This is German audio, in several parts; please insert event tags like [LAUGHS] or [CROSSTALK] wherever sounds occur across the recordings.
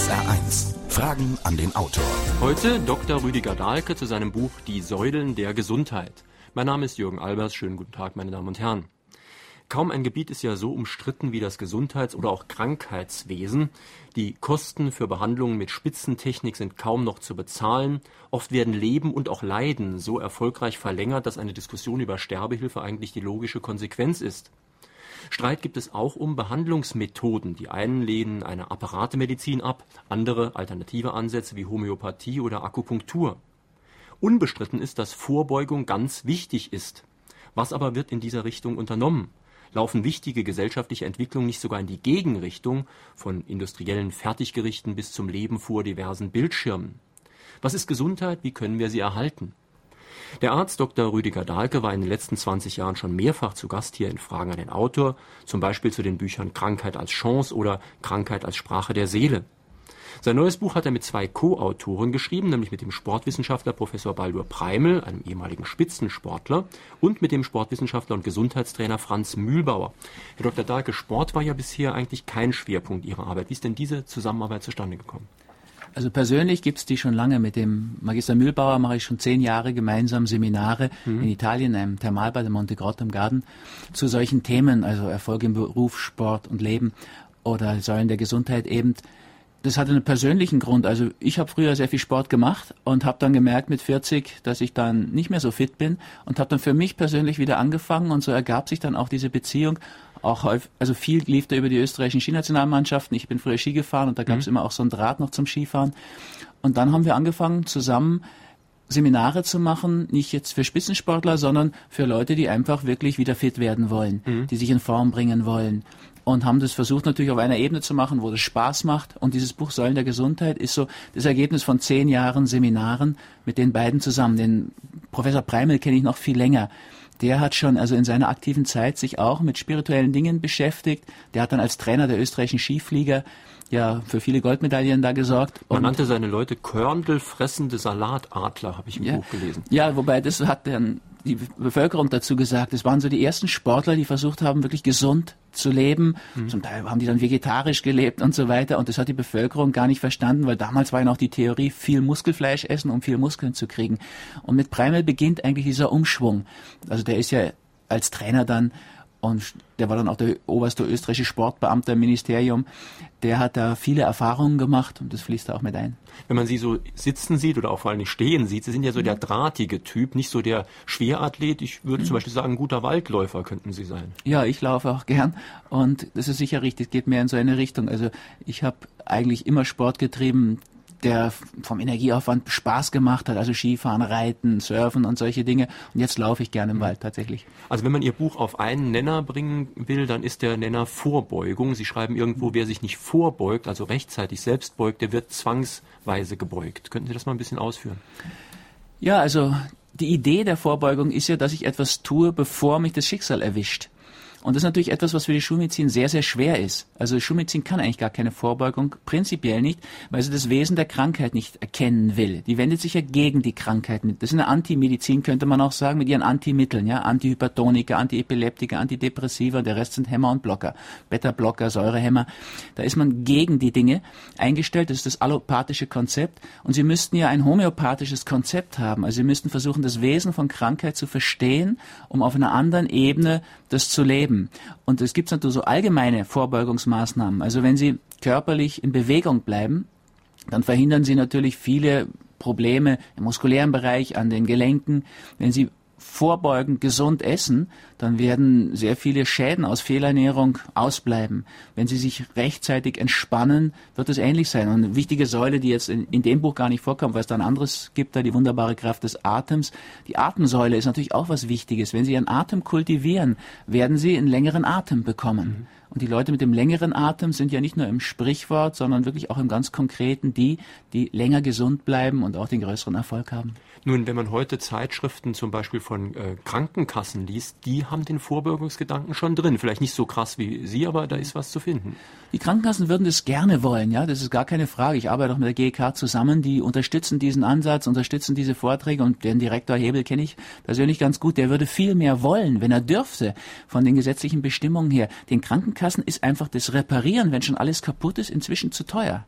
SR1. Fragen an den Autor. Heute Dr. Rüdiger Dahlke zu seinem Buch Die Säulen der Gesundheit. Mein Name ist Jürgen Albers. Schönen guten Tag, meine Damen und Herren. Kaum ein Gebiet ist ja so umstritten wie das Gesundheits- oder auch Krankheitswesen. Die Kosten für Behandlungen mit Spitzentechnik sind kaum noch zu bezahlen. Oft werden Leben und auch Leiden so erfolgreich verlängert, dass eine Diskussion über Sterbehilfe eigentlich die logische Konsequenz ist. Streit gibt es auch um Behandlungsmethoden. Die einen lehnen eine Apparatemedizin ab, andere alternative Ansätze wie Homöopathie oder Akupunktur. Unbestritten ist, dass Vorbeugung ganz wichtig ist. Was aber wird in dieser Richtung unternommen? Laufen wichtige gesellschaftliche Entwicklungen nicht sogar in die Gegenrichtung, von industriellen Fertiggerichten bis zum Leben vor diversen Bildschirmen? Was ist Gesundheit? Wie können wir sie erhalten? Der Arzt Dr. Rüdiger Dahlke war in den letzten 20 Jahren schon mehrfach zu Gast hier in Fragen an den Autor, zum Beispiel zu den Büchern Krankheit als Chance oder Krankheit als Sprache der Seele. Sein neues Buch hat er mit zwei Co-Autoren geschrieben, nämlich mit dem Sportwissenschaftler Professor Baldur Preimel, einem ehemaligen Spitzensportler, und mit dem Sportwissenschaftler und Gesundheitstrainer Franz Mühlbauer. Herr Dr. Dahlke, Sport war ja bisher eigentlich kein Schwerpunkt Ihrer Arbeit. Wie ist denn diese Zusammenarbeit zustande gekommen? Also persönlich gibt es die schon lange. Mit dem Magister Mühlbauer mache ich schon zehn Jahre gemeinsam Seminare mhm. in Italien, in einem Thermalbad in Monte Grotto im Garten, zu solchen Themen, also Erfolg im Beruf, Sport und Leben oder Säulen der Gesundheit eben. Das hat einen persönlichen Grund. Also ich habe früher sehr viel Sport gemacht und habe dann gemerkt mit 40, dass ich dann nicht mehr so fit bin und habe dann für mich persönlich wieder angefangen und so ergab sich dann auch diese Beziehung auch häufig, also viel lief da über die österreichischen Skinationalmannschaften. Ich bin früher Ski gefahren und da gab es mhm. immer auch so ein Draht noch zum Skifahren. Und dann haben wir angefangen zusammen Seminare zu machen, nicht jetzt für Spitzensportler, sondern für Leute, die einfach wirklich wieder fit werden wollen, mhm. die sich in Form bringen wollen. Und haben das versucht natürlich auf einer Ebene zu machen, wo das Spaß macht. Und dieses Buch Säulen der Gesundheit ist so das Ergebnis von zehn Jahren Seminaren mit den beiden zusammen. Den Professor Preimel kenne ich noch viel länger der hat schon also in seiner aktiven Zeit sich auch mit spirituellen Dingen beschäftigt. Der hat dann als Trainer der österreichischen Skiflieger ja für viele Goldmedaillen da gesorgt. Man nannte seine Leute körndelfressende Salatadler, habe ich im ja, Buch gelesen. Ja, wobei das hat dann die Bevölkerung dazu gesagt. Es waren so die ersten Sportler, die versucht haben, wirklich gesund zu leben. Mhm. Zum Teil haben die dann vegetarisch gelebt und so weiter. Und das hat die Bevölkerung gar nicht verstanden, weil damals war ja noch die Theorie, viel Muskelfleisch essen, um viel Muskeln zu kriegen. Und mit Preimel beginnt eigentlich dieser Umschwung. Also der ist ja als Trainer dann und der war dann auch der oberste österreichische Sportbeamte im Ministerium. Der hat da viele Erfahrungen gemacht und das fließt da auch mit ein. Wenn man sie so sitzen sieht oder auch vor allem stehen sieht, sie sind ja so der drahtige Typ, nicht so der Schwerathlet. Ich würde mhm. zum Beispiel sagen, guter Waldläufer könnten Sie sein. Ja, ich laufe auch gern und das ist sicher richtig, geht mehr in so eine Richtung. Also ich habe eigentlich immer Sport getrieben, der vom Energieaufwand Spaß gemacht hat, also Skifahren, Reiten, Surfen und solche Dinge. Und jetzt laufe ich gerne im. Wald tatsächlich. Also wenn man Ihr Buch auf einen Nenner bringen will, dann ist der Nenner Vorbeugung. Sie schreiben irgendwo, wer sich nicht vorbeugt, also rechtzeitig selbst beugt, der wird zwangsweise gebeugt. Könnten Sie das mal ein bisschen ausführen? Ja, also die Idee der Vorbeugung ist ja, dass ich etwas tue, bevor mich das Schicksal erwischt. Und das ist natürlich etwas, was für die Schulmedizin sehr, sehr schwer ist. Also Schulmedizin kann eigentlich gar keine Vorbeugung, prinzipiell nicht, weil sie das Wesen der Krankheit nicht erkennen will. Die wendet sich ja gegen die Krankheit. Das ist eine Antimedizin, könnte man auch sagen, mit ihren Antimitteln, ja, Antihypertoniker, Antiepileptiker, Antidepressiva, der Rest sind Hämmer und Blocker, Beta-Blocker, Säurehämmer. Da ist man gegen die Dinge eingestellt, das ist das allopathische Konzept. Und sie müssten ja ein homöopathisches Konzept haben. Also sie müssten versuchen, das Wesen von Krankheit zu verstehen, um auf einer anderen Ebene das zu leben bleiben. Und es gibt natürlich so allgemeine Vorbeugungsmaßnahmen. Also wenn Sie körperlich in Bewegung bleiben, dann verhindern Sie natürlich viele Probleme im muskulären Bereich, an den Gelenken. Wenn Sie vorbeugend gesund essen, dann werden sehr viele Schäden aus Fehlernährung ausbleiben. Wenn Sie sich rechtzeitig entspannen, wird es ähnlich sein. Und eine wichtige Säule, die jetzt in, in dem Buch gar nicht vorkommt, weil es da ein anderes gibt, da die wunderbare Kraft des Atems. Die Atemsäule ist natürlich auch was Wichtiges. Wenn Sie Ihren Atem kultivieren, werden Sie einen längeren Atem bekommen. Mhm. Und die Leute mit dem längeren Atem sind ja nicht nur im Sprichwort, sondern wirklich auch im ganz Konkreten die, die länger gesund bleiben und auch den größeren Erfolg haben. Nun, wenn man heute Zeitschriften zum Beispiel von äh, Krankenkassen liest, die haben den Vorbeugungsgedanken schon drin. Vielleicht nicht so krass wie Sie, aber da ist was zu finden. Die Krankenkassen würden das gerne wollen, ja, das ist gar keine Frage. Ich arbeite auch mit der GK zusammen, die unterstützen diesen Ansatz, unterstützen diese Vorträge und den Direktor Hebel kenne ich persönlich ganz gut. Der würde viel mehr wollen, wenn er dürfte, von den gesetzlichen Bestimmungen her. Den Krankenkassen Krankenkassen ist einfach das Reparieren, wenn schon alles kaputt ist, inzwischen zu teuer.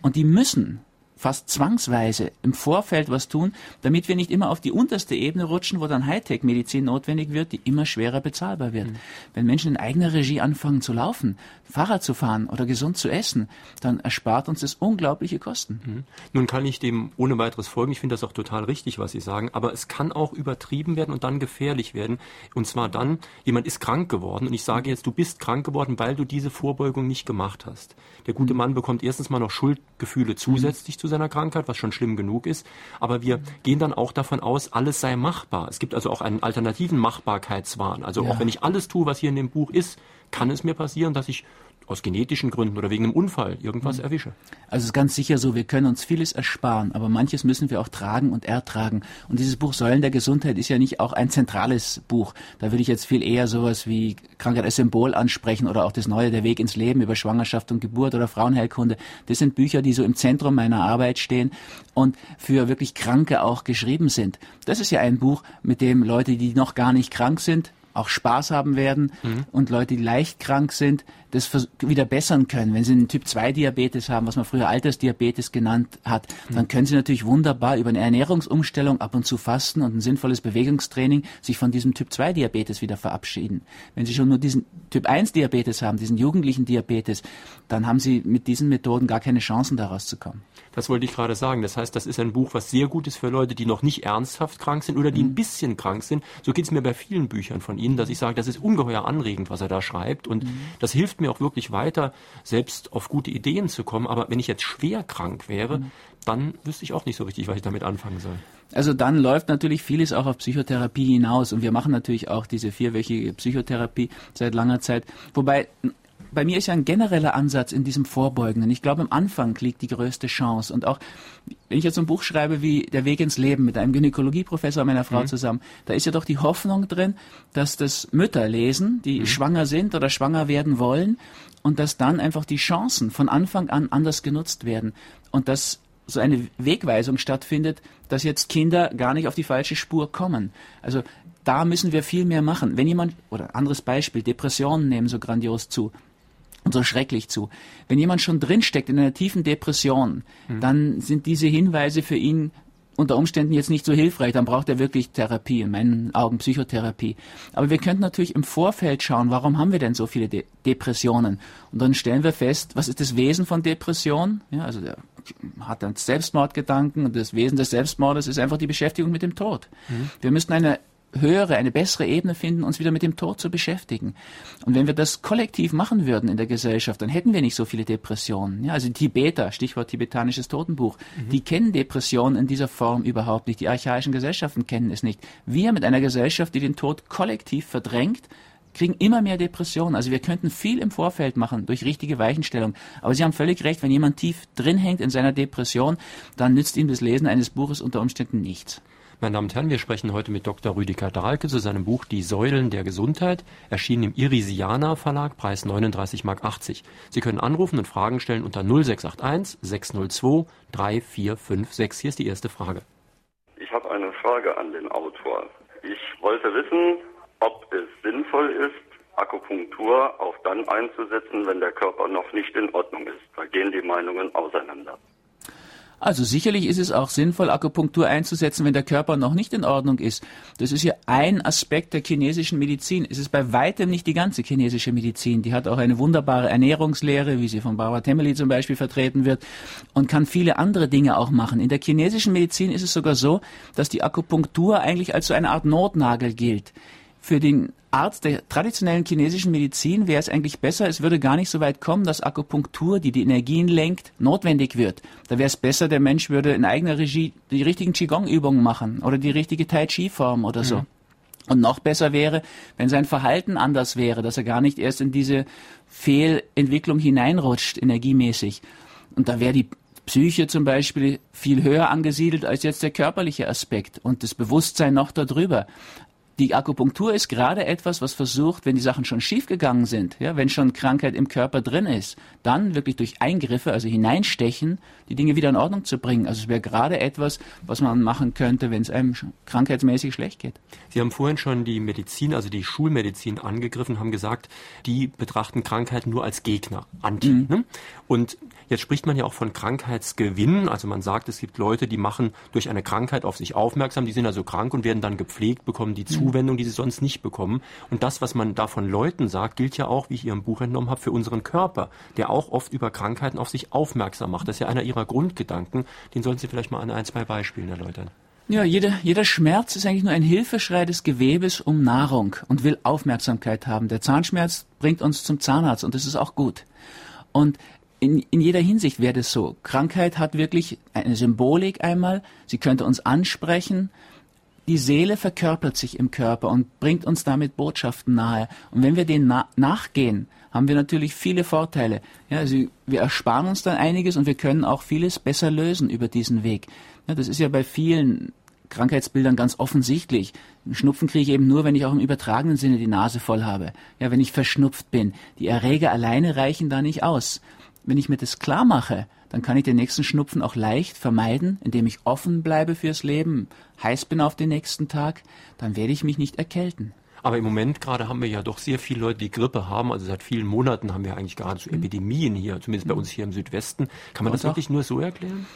Und die müssen fast zwangsweise im Vorfeld was tun, damit wir nicht immer auf die unterste Ebene rutschen, wo dann Hightech-Medizin notwendig wird, die immer schwerer bezahlbar wird. Mhm. Wenn Menschen in eigener Regie anfangen zu laufen, Fahrrad zu fahren oder gesund zu essen, dann erspart uns das unglaubliche Kosten. Mhm. Nun kann ich dem ohne weiteres folgen. Ich finde das auch total richtig, was Sie sagen. Aber es kann auch übertrieben werden und dann gefährlich werden. Und zwar dann, jemand ist krank geworden und ich sage jetzt, du bist krank geworden, weil du diese Vorbeugung nicht gemacht hast. Der gute mhm. Mann bekommt erstens mal noch Schuldgefühle zusätzlich mhm. zu seiner Krankheit, was schon schlimm genug ist. Aber wir gehen dann auch davon aus, alles sei machbar. Es gibt also auch einen alternativen Machbarkeitswahn. Also ja. auch wenn ich alles tue, was hier in dem Buch ist, kann es mir passieren, dass ich aus genetischen Gründen oder wegen einem Unfall irgendwas mhm. erwische. Also es ist ganz sicher so, wir können uns vieles ersparen, aber manches müssen wir auch tragen und ertragen. Und dieses Buch Säulen der Gesundheit ist ja nicht auch ein zentrales Buch. Da würde ich jetzt viel eher sowas wie Krankheit als Symbol ansprechen oder auch das Neue, der Weg ins Leben über Schwangerschaft und Geburt oder Frauenheilkunde. Das sind Bücher, die so im Zentrum meiner Arbeit stehen und für wirklich Kranke auch geschrieben sind. Das ist ja ein Buch, mit dem Leute, die noch gar nicht krank sind, auch Spaß haben werden mhm. und Leute, die leicht krank sind, das wieder bessern können. Wenn sie einen Typ-2-Diabetes haben, was man früher Altersdiabetes genannt hat, mhm. dann können sie natürlich wunderbar über eine Ernährungsumstellung ab und zu fasten und ein sinnvolles Bewegungstraining sich von diesem Typ-2-Diabetes wieder verabschieden. Wenn sie schon nur diesen Typ-1-Diabetes haben, diesen jugendlichen Diabetes, dann haben sie mit diesen Methoden gar keine Chancen daraus zu kommen. Das wollte ich gerade sagen. Das heißt, das ist ein Buch, was sehr gut ist für Leute, die noch nicht ernsthaft krank sind oder die ein bisschen krank sind. So geht es mir bei vielen Büchern von Ihnen, dass ich sage, das ist ungeheuer anregend, was er da schreibt. Und das hilft mir auch wirklich weiter, selbst auf gute Ideen zu kommen. Aber wenn ich jetzt schwer krank wäre, mhm. dann wüsste ich auch nicht so richtig, was ich damit anfangen soll. Also dann läuft natürlich vieles auch auf Psychotherapie hinaus und wir machen natürlich auch diese vierwöchige Psychotherapie seit langer Zeit. Wobei bei mir ist ja ein genereller Ansatz in diesem Vorbeugenden. Ich glaube, am Anfang liegt die größte Chance. Und auch, wenn ich jetzt ein Buch schreibe wie Der Weg ins Leben mit einem Gynäkologieprofessor meiner Frau mhm. zusammen, da ist ja doch die Hoffnung drin, dass das Mütter lesen, die mhm. schwanger sind oder schwanger werden wollen und dass dann einfach die Chancen von Anfang an anders genutzt werden. Und dass so eine Wegweisung stattfindet, dass jetzt Kinder gar nicht auf die falsche Spur kommen. Also da müssen wir viel mehr machen. Wenn jemand, oder anderes Beispiel, Depressionen nehmen so grandios zu und so schrecklich zu. Wenn jemand schon drinsteckt in einer tiefen Depression, mhm. dann sind diese Hinweise für ihn unter Umständen jetzt nicht so hilfreich, dann braucht er wirklich Therapie, in meinen Augen Psychotherapie. Aber wir könnten natürlich im Vorfeld schauen, warum haben wir denn so viele De Depressionen? Und dann stellen wir fest, was ist das Wesen von Depression? Ja, also der hat dann Selbstmordgedanken und das Wesen des Selbstmordes ist einfach die Beschäftigung mit dem Tod. Mhm. Wir müssen eine höhere, eine bessere Ebene finden, uns wieder mit dem Tod zu beschäftigen. Und wenn wir das kollektiv machen würden in der Gesellschaft, dann hätten wir nicht so viele Depressionen. Ja, also Tibeter, Stichwort tibetanisches Totenbuch, mhm. die kennen Depressionen in dieser Form überhaupt nicht. Die archaischen Gesellschaften kennen es nicht. Wir mit einer Gesellschaft, die den Tod kollektiv verdrängt, kriegen immer mehr Depressionen. Also wir könnten viel im Vorfeld machen durch richtige Weichenstellung. Aber Sie haben völlig recht, wenn jemand tief drin hängt in seiner Depression, dann nützt ihm das Lesen eines Buches unter Umständen nichts. Meine Damen und Herren, wir sprechen heute mit Dr. Rüdiger Dahlke zu seinem Buch Die Säulen der Gesundheit, erschienen im Irisiana Verlag, Preis 39,80 Mark. Sie können anrufen und Fragen stellen unter 0681 602 3456. Hier ist die erste Frage. Ich habe eine Frage an den Autor. Ich wollte wissen, ob es sinnvoll ist, Akupunktur auch dann einzusetzen, wenn der Körper noch nicht in Ordnung ist. Da gehen die Meinungen auseinander. Also sicherlich ist es auch sinnvoll, Akupunktur einzusetzen, wenn der Körper noch nicht in Ordnung ist. Das ist ja ein Aspekt der chinesischen Medizin. Es ist bei weitem nicht die ganze chinesische Medizin. Die hat auch eine wunderbare Ernährungslehre, wie sie von Barbara Temeli zum Beispiel vertreten wird, und kann viele andere Dinge auch machen. In der chinesischen Medizin ist es sogar so, dass die Akupunktur eigentlich als so eine Art Notnagel gilt. Für den Arzt der traditionellen chinesischen Medizin wäre es eigentlich besser, es würde gar nicht so weit kommen, dass Akupunktur, die die Energien lenkt, notwendig wird. Da wäre es besser, der Mensch würde in eigener Regie die richtigen Qigong-Übungen machen oder die richtige Tai Chi-Form oder so. Mhm. Und noch besser wäre, wenn sein Verhalten anders wäre, dass er gar nicht erst in diese Fehlentwicklung hineinrutscht, energiemäßig. Und da wäre die Psyche zum Beispiel viel höher angesiedelt als jetzt der körperliche Aspekt und das Bewusstsein noch darüber. Die Akupunktur ist gerade etwas, was versucht, wenn die Sachen schon schiefgegangen sind, ja, wenn schon Krankheit im Körper drin ist, dann wirklich durch Eingriffe, also hineinstechen, die Dinge wieder in Ordnung zu bringen. Also es wäre gerade etwas, was man machen könnte, wenn es einem krankheitsmäßig schlecht geht. Sie haben vorhin schon die Medizin, also die Schulmedizin angegriffen, haben gesagt, die betrachten Krankheiten nur als Gegner, Anti. Mhm. Ne? Und jetzt spricht man ja auch von Krankheitsgewinn. Also man sagt, es gibt Leute, die machen durch eine Krankheit auf sich aufmerksam, die sind also krank und werden dann gepflegt, bekommen die mhm. Zuwendung, die sie sonst nicht bekommen. Und das, was man da von Leuten sagt, gilt ja auch, wie ich Ihrem Buch entnommen habe, für unseren Körper, der auch oft über Krankheiten auf sich aufmerksam macht. Das ist ja einer Ihrer Grundgedanken. Den sollten Sie vielleicht mal an ein, zwei Beispielen erläutern. Ja, jeder, jeder Schmerz ist eigentlich nur ein Hilfeschrei des Gewebes um Nahrung und will Aufmerksamkeit haben. Der Zahnschmerz bringt uns zum Zahnarzt und das ist auch gut. Und in, in jeder Hinsicht wäre das so. Krankheit hat wirklich eine Symbolik einmal. Sie könnte uns ansprechen die Seele verkörpert sich im Körper und bringt uns damit Botschaften nahe. Und wenn wir denen na nachgehen, haben wir natürlich viele Vorteile. Ja, also wir ersparen uns dann einiges und wir können auch vieles besser lösen über diesen Weg. Ja, das ist ja bei vielen Krankheitsbildern ganz offensichtlich. Schnupfen kriege ich eben nur, wenn ich auch im übertragenen Sinne die Nase voll habe. Ja, wenn ich verschnupft bin. Die Erreger alleine reichen da nicht aus. Wenn ich mir das klar mache, dann kann ich den nächsten Schnupfen auch leicht vermeiden, indem ich offen bleibe fürs Leben, heiß bin auf den nächsten Tag, dann werde ich mich nicht erkälten. Aber im Moment gerade haben wir ja doch sehr viele Leute, die Grippe haben. Also seit vielen Monaten haben wir eigentlich gerade so mhm. Epidemien hier, zumindest bei uns hier im Südwesten. Kann man das wirklich nur so erklären?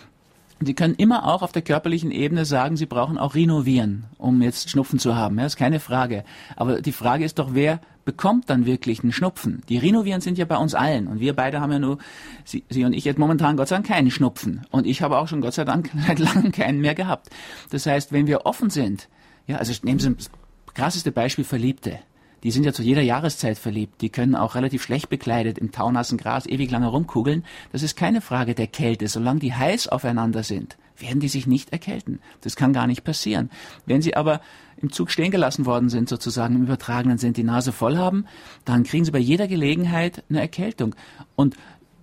Sie können immer auch auf der körperlichen Ebene sagen, Sie brauchen auch Renovieren, um jetzt Schnupfen zu haben. Ja, ist keine Frage. Aber die Frage ist doch, wer bekommt dann wirklich einen Schnupfen? Die Renovieren sind ja bei uns allen. Und wir beide haben ja nur, Sie, Sie und ich jetzt momentan Gott sei Dank keinen Schnupfen. Und ich habe auch schon Gott sei Dank [LAUGHS] seit langem keinen mehr gehabt. Das heißt, wenn wir offen sind, ja, also nehmen Sie das krasseste Beispiel Verliebte die sind ja zu jeder Jahreszeit verliebt. Die können auch relativ schlecht bekleidet im taunassen Gras ewig lange rumkugeln. Das ist keine Frage der Kälte. Solange die heiß aufeinander sind, werden die sich nicht erkälten. Das kann gar nicht passieren. Wenn sie aber im Zug stehen gelassen worden sind, sozusagen im übertragenen sind, die Nase voll haben, dann kriegen sie bei jeder Gelegenheit eine Erkältung. Und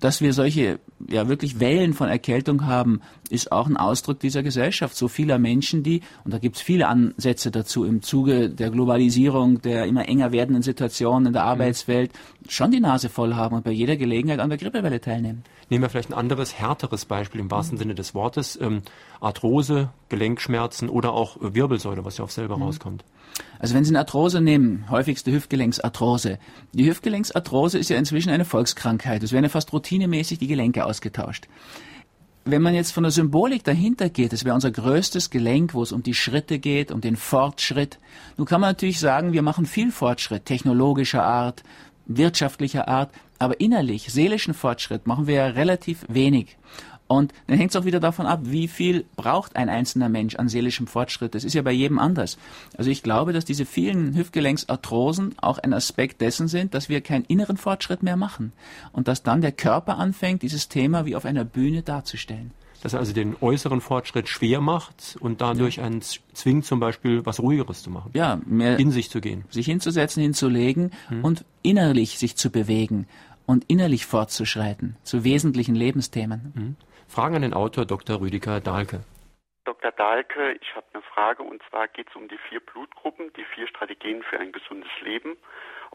dass wir solche ja wirklich Wellen von Erkältung haben, ist auch ein Ausdruck dieser Gesellschaft. So vieler Menschen, die, und da gibt es viele Ansätze dazu im Zuge der Globalisierung, der immer enger werdenden Situation in der mhm. Arbeitswelt, schon die Nase voll haben und bei jeder Gelegenheit an der Grippewelle teilnehmen. Nehmen wir vielleicht ein anderes, härteres Beispiel im wahrsten mhm. Sinne des Wortes. Ähm, Arthrose, Gelenkschmerzen oder auch Wirbelsäule, was ja auch selber mhm. rauskommt. Also wenn Sie eine Arthrose nehmen, häufigste Hüftgelenksarthrose. Die Hüftgelenksarthrose ist ja inzwischen eine Volkskrankheit. Es werden ja fast routinemäßig die Gelenke ausgetauscht. Wenn man jetzt von der Symbolik dahinter geht, das wäre unser größtes Gelenk, wo es um die Schritte geht, um den Fortschritt. Nun kann man natürlich sagen, wir machen viel Fortschritt, technologischer Art, wirtschaftlicher Art, aber innerlich, seelischen Fortschritt machen wir ja relativ wenig. Und dann hängt es auch wieder davon ab, wie viel braucht ein einzelner Mensch an seelischem Fortschritt. Das ist ja bei jedem anders. Also ich glaube, dass diese vielen Hüftgelenksarthrosen auch ein Aspekt dessen sind, dass wir keinen inneren Fortschritt mehr machen. Und dass dann der Körper anfängt, dieses Thema wie auf einer Bühne darzustellen dass er also den äußeren Fortschritt schwer macht und dadurch einen zwingt, zum Beispiel was Ruhigeres zu machen. Ja, mehr in sich zu gehen. Sich hinzusetzen, hinzulegen hm. und innerlich sich zu bewegen und innerlich fortzuschreiten zu wesentlichen Lebensthemen. Hm. Fragen an den Autor Dr. Rüdiger Dahlke. Dr. Dahlke, ich habe eine Frage und zwar geht es um die vier Blutgruppen, die vier Strategien für ein gesundes Leben.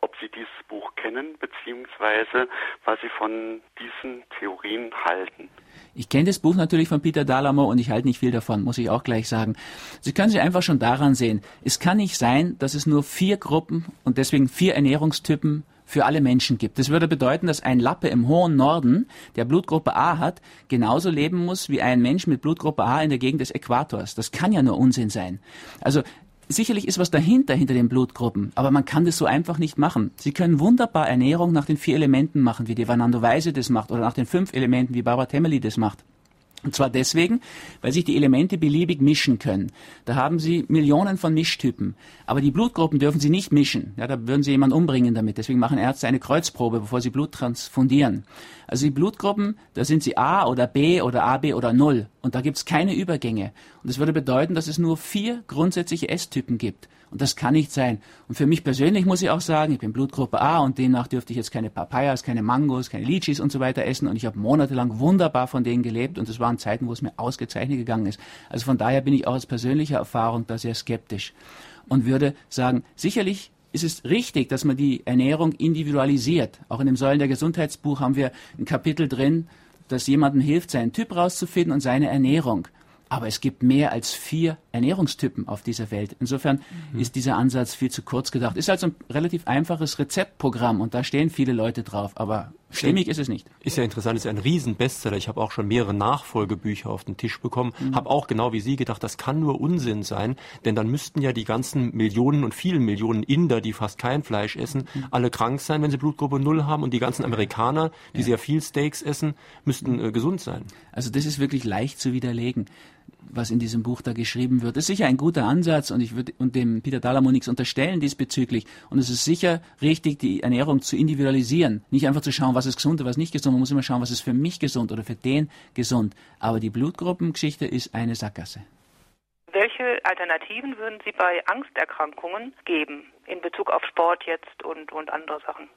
Ob Sie dieses Buch kennen, beziehungsweise was Sie von diesen Theorien halten. Ich kenne das Buch natürlich von Peter Dalamo und ich halte nicht viel davon, muss ich auch gleich sagen. Sie können sich einfach schon daran sehen, es kann nicht sein, dass es nur vier Gruppen und deswegen vier Ernährungstypen für alle Menschen gibt. Das würde bedeuten, dass ein Lappe im hohen Norden, der Blutgruppe A hat, genauso leben muss wie ein Mensch mit Blutgruppe A in der Gegend des Äquators. Das kann ja nur Unsinn sein. Also sicherlich ist was dahinter, hinter den Blutgruppen, aber man kann das so einfach nicht machen. Sie können wunderbar Ernährung nach den vier Elementen machen, wie die Vanando Weise das macht, oder nach den fünf Elementen, wie Barbara Temeli das macht. Und zwar deswegen, weil sich die Elemente beliebig mischen können. Da haben Sie Millionen von Mischtypen. Aber die Blutgruppen dürfen Sie nicht mischen. Ja, da würden Sie jemanden umbringen damit. Deswegen machen Ärzte eine Kreuzprobe, bevor sie Blut transfundieren. Also die Blutgruppen, da sind sie A oder B oder AB oder Null. Und da gibt es keine Übergänge. Und das würde bedeuten, dass es nur vier grundsätzliche S-Typen gibt. Und das kann nicht sein. Und für mich persönlich muss ich auch sagen, ich bin Blutgruppe A und demnach dürfte ich jetzt keine Papayas, keine Mangos, keine Litchis und so weiter essen. Und ich habe monatelang wunderbar von denen gelebt und das waren Zeiten, wo es mir ausgezeichnet gegangen ist. Also von daher bin ich auch aus persönlicher Erfahrung da sehr skeptisch. und würde sagen, sicherlich ist es richtig, dass man die Ernährung individualisiert. Auch in dem Säulen der Gesundheitsbuch haben wir ein Kapitel drin, das jemandem hilft, seinen Typ rauszufinden und seine Ernährung. Aber es gibt mehr als vier Ernährungstypen auf dieser Welt. Insofern mhm. ist dieser Ansatz viel zu kurz gedacht. Ist also ein relativ einfaches Rezeptprogramm und da stehen viele Leute drauf, aber stimmig ist es nicht. Ist ja interessant, ist ja ein Riesenbestseller. Ich habe auch schon mehrere Nachfolgebücher auf den Tisch bekommen, mhm. habe auch genau wie Sie gedacht, das kann nur Unsinn sein, denn dann müssten ja die ganzen Millionen und vielen Millionen Inder, die fast kein Fleisch essen, mhm. alle krank sein, wenn sie Blutgruppe Null haben und die ganzen Amerikaner, die ja. sehr viel Steaks essen, müssten äh, gesund sein. Also das ist wirklich leicht zu widerlegen was in diesem Buch da geschrieben wird. Das ist sicher ein guter Ansatz und ich würde und dem Peter Dalamo nichts unterstellen diesbezüglich. Und es ist sicher richtig, die Ernährung zu individualisieren. Nicht einfach zu schauen, was ist gesund und was nicht gesund. Man muss immer schauen, was ist für mich gesund oder für den gesund. Aber die Blutgruppengeschichte ist eine Sackgasse. Welche Alternativen würden Sie bei Angsterkrankungen geben in Bezug auf Sport jetzt und, und andere Sachen?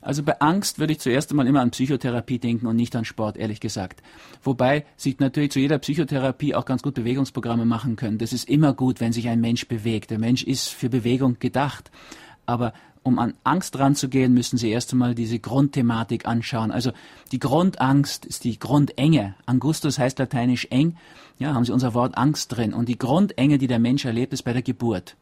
Also bei Angst würde ich zuerst einmal immer an Psychotherapie denken und nicht an Sport, ehrlich gesagt. Wobei sich natürlich zu jeder Psychotherapie auch ganz gut Bewegungsprogramme machen können. Das ist immer gut, wenn sich ein Mensch bewegt. Der Mensch ist für Bewegung gedacht. Aber um an Angst ranzugehen, müssen Sie erst einmal diese Grundthematik anschauen. Also die Grundangst ist die Grundenge. Angustus heißt lateinisch eng. Ja, haben Sie unser Wort Angst drin. Und die Grundenge, die der Mensch erlebt, ist bei der Geburt.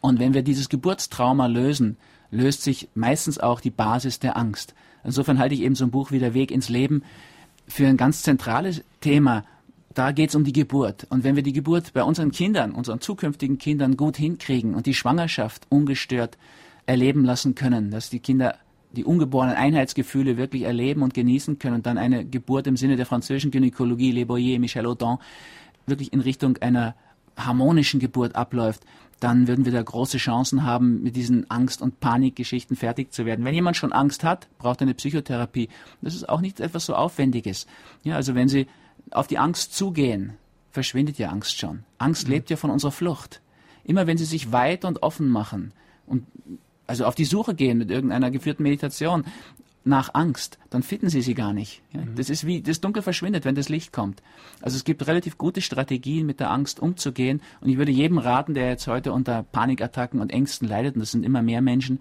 Und wenn wir dieses Geburtstrauma lösen, löst sich meistens auch die Basis der Angst. Insofern halte ich eben so ein Buch wie Der Weg ins Leben für ein ganz zentrales Thema. Da geht es um die Geburt. Und wenn wir die Geburt bei unseren Kindern, unseren zukünftigen Kindern gut hinkriegen und die Schwangerschaft ungestört erleben lassen können, dass die Kinder die ungeborenen Einheitsgefühle wirklich erleben und genießen können und dann eine Geburt im Sinne der französischen Gynäkologie, Le Boyer, Michel Audin, wirklich in Richtung einer harmonischen Geburt abläuft, dann würden wir da große Chancen haben, mit diesen Angst- und Panikgeschichten fertig zu werden. Wenn jemand schon Angst hat, braucht er eine Psychotherapie. Das ist auch nicht etwas so Aufwendiges. Ja, also wenn Sie auf die Angst zugehen, verschwindet ja Angst schon. Angst mhm. lebt ja von unserer Flucht. Immer wenn Sie sich weit und offen machen und also auf die Suche gehen mit irgendeiner geführten Meditation, nach Angst, dann finden sie sie gar nicht. Ja? Mhm. Das ist wie, das Dunkel verschwindet, wenn das Licht kommt. Also es gibt relativ gute Strategien, mit der Angst umzugehen. Und ich würde jedem raten, der jetzt heute unter Panikattacken und Ängsten leidet, und das sind immer mehr Menschen,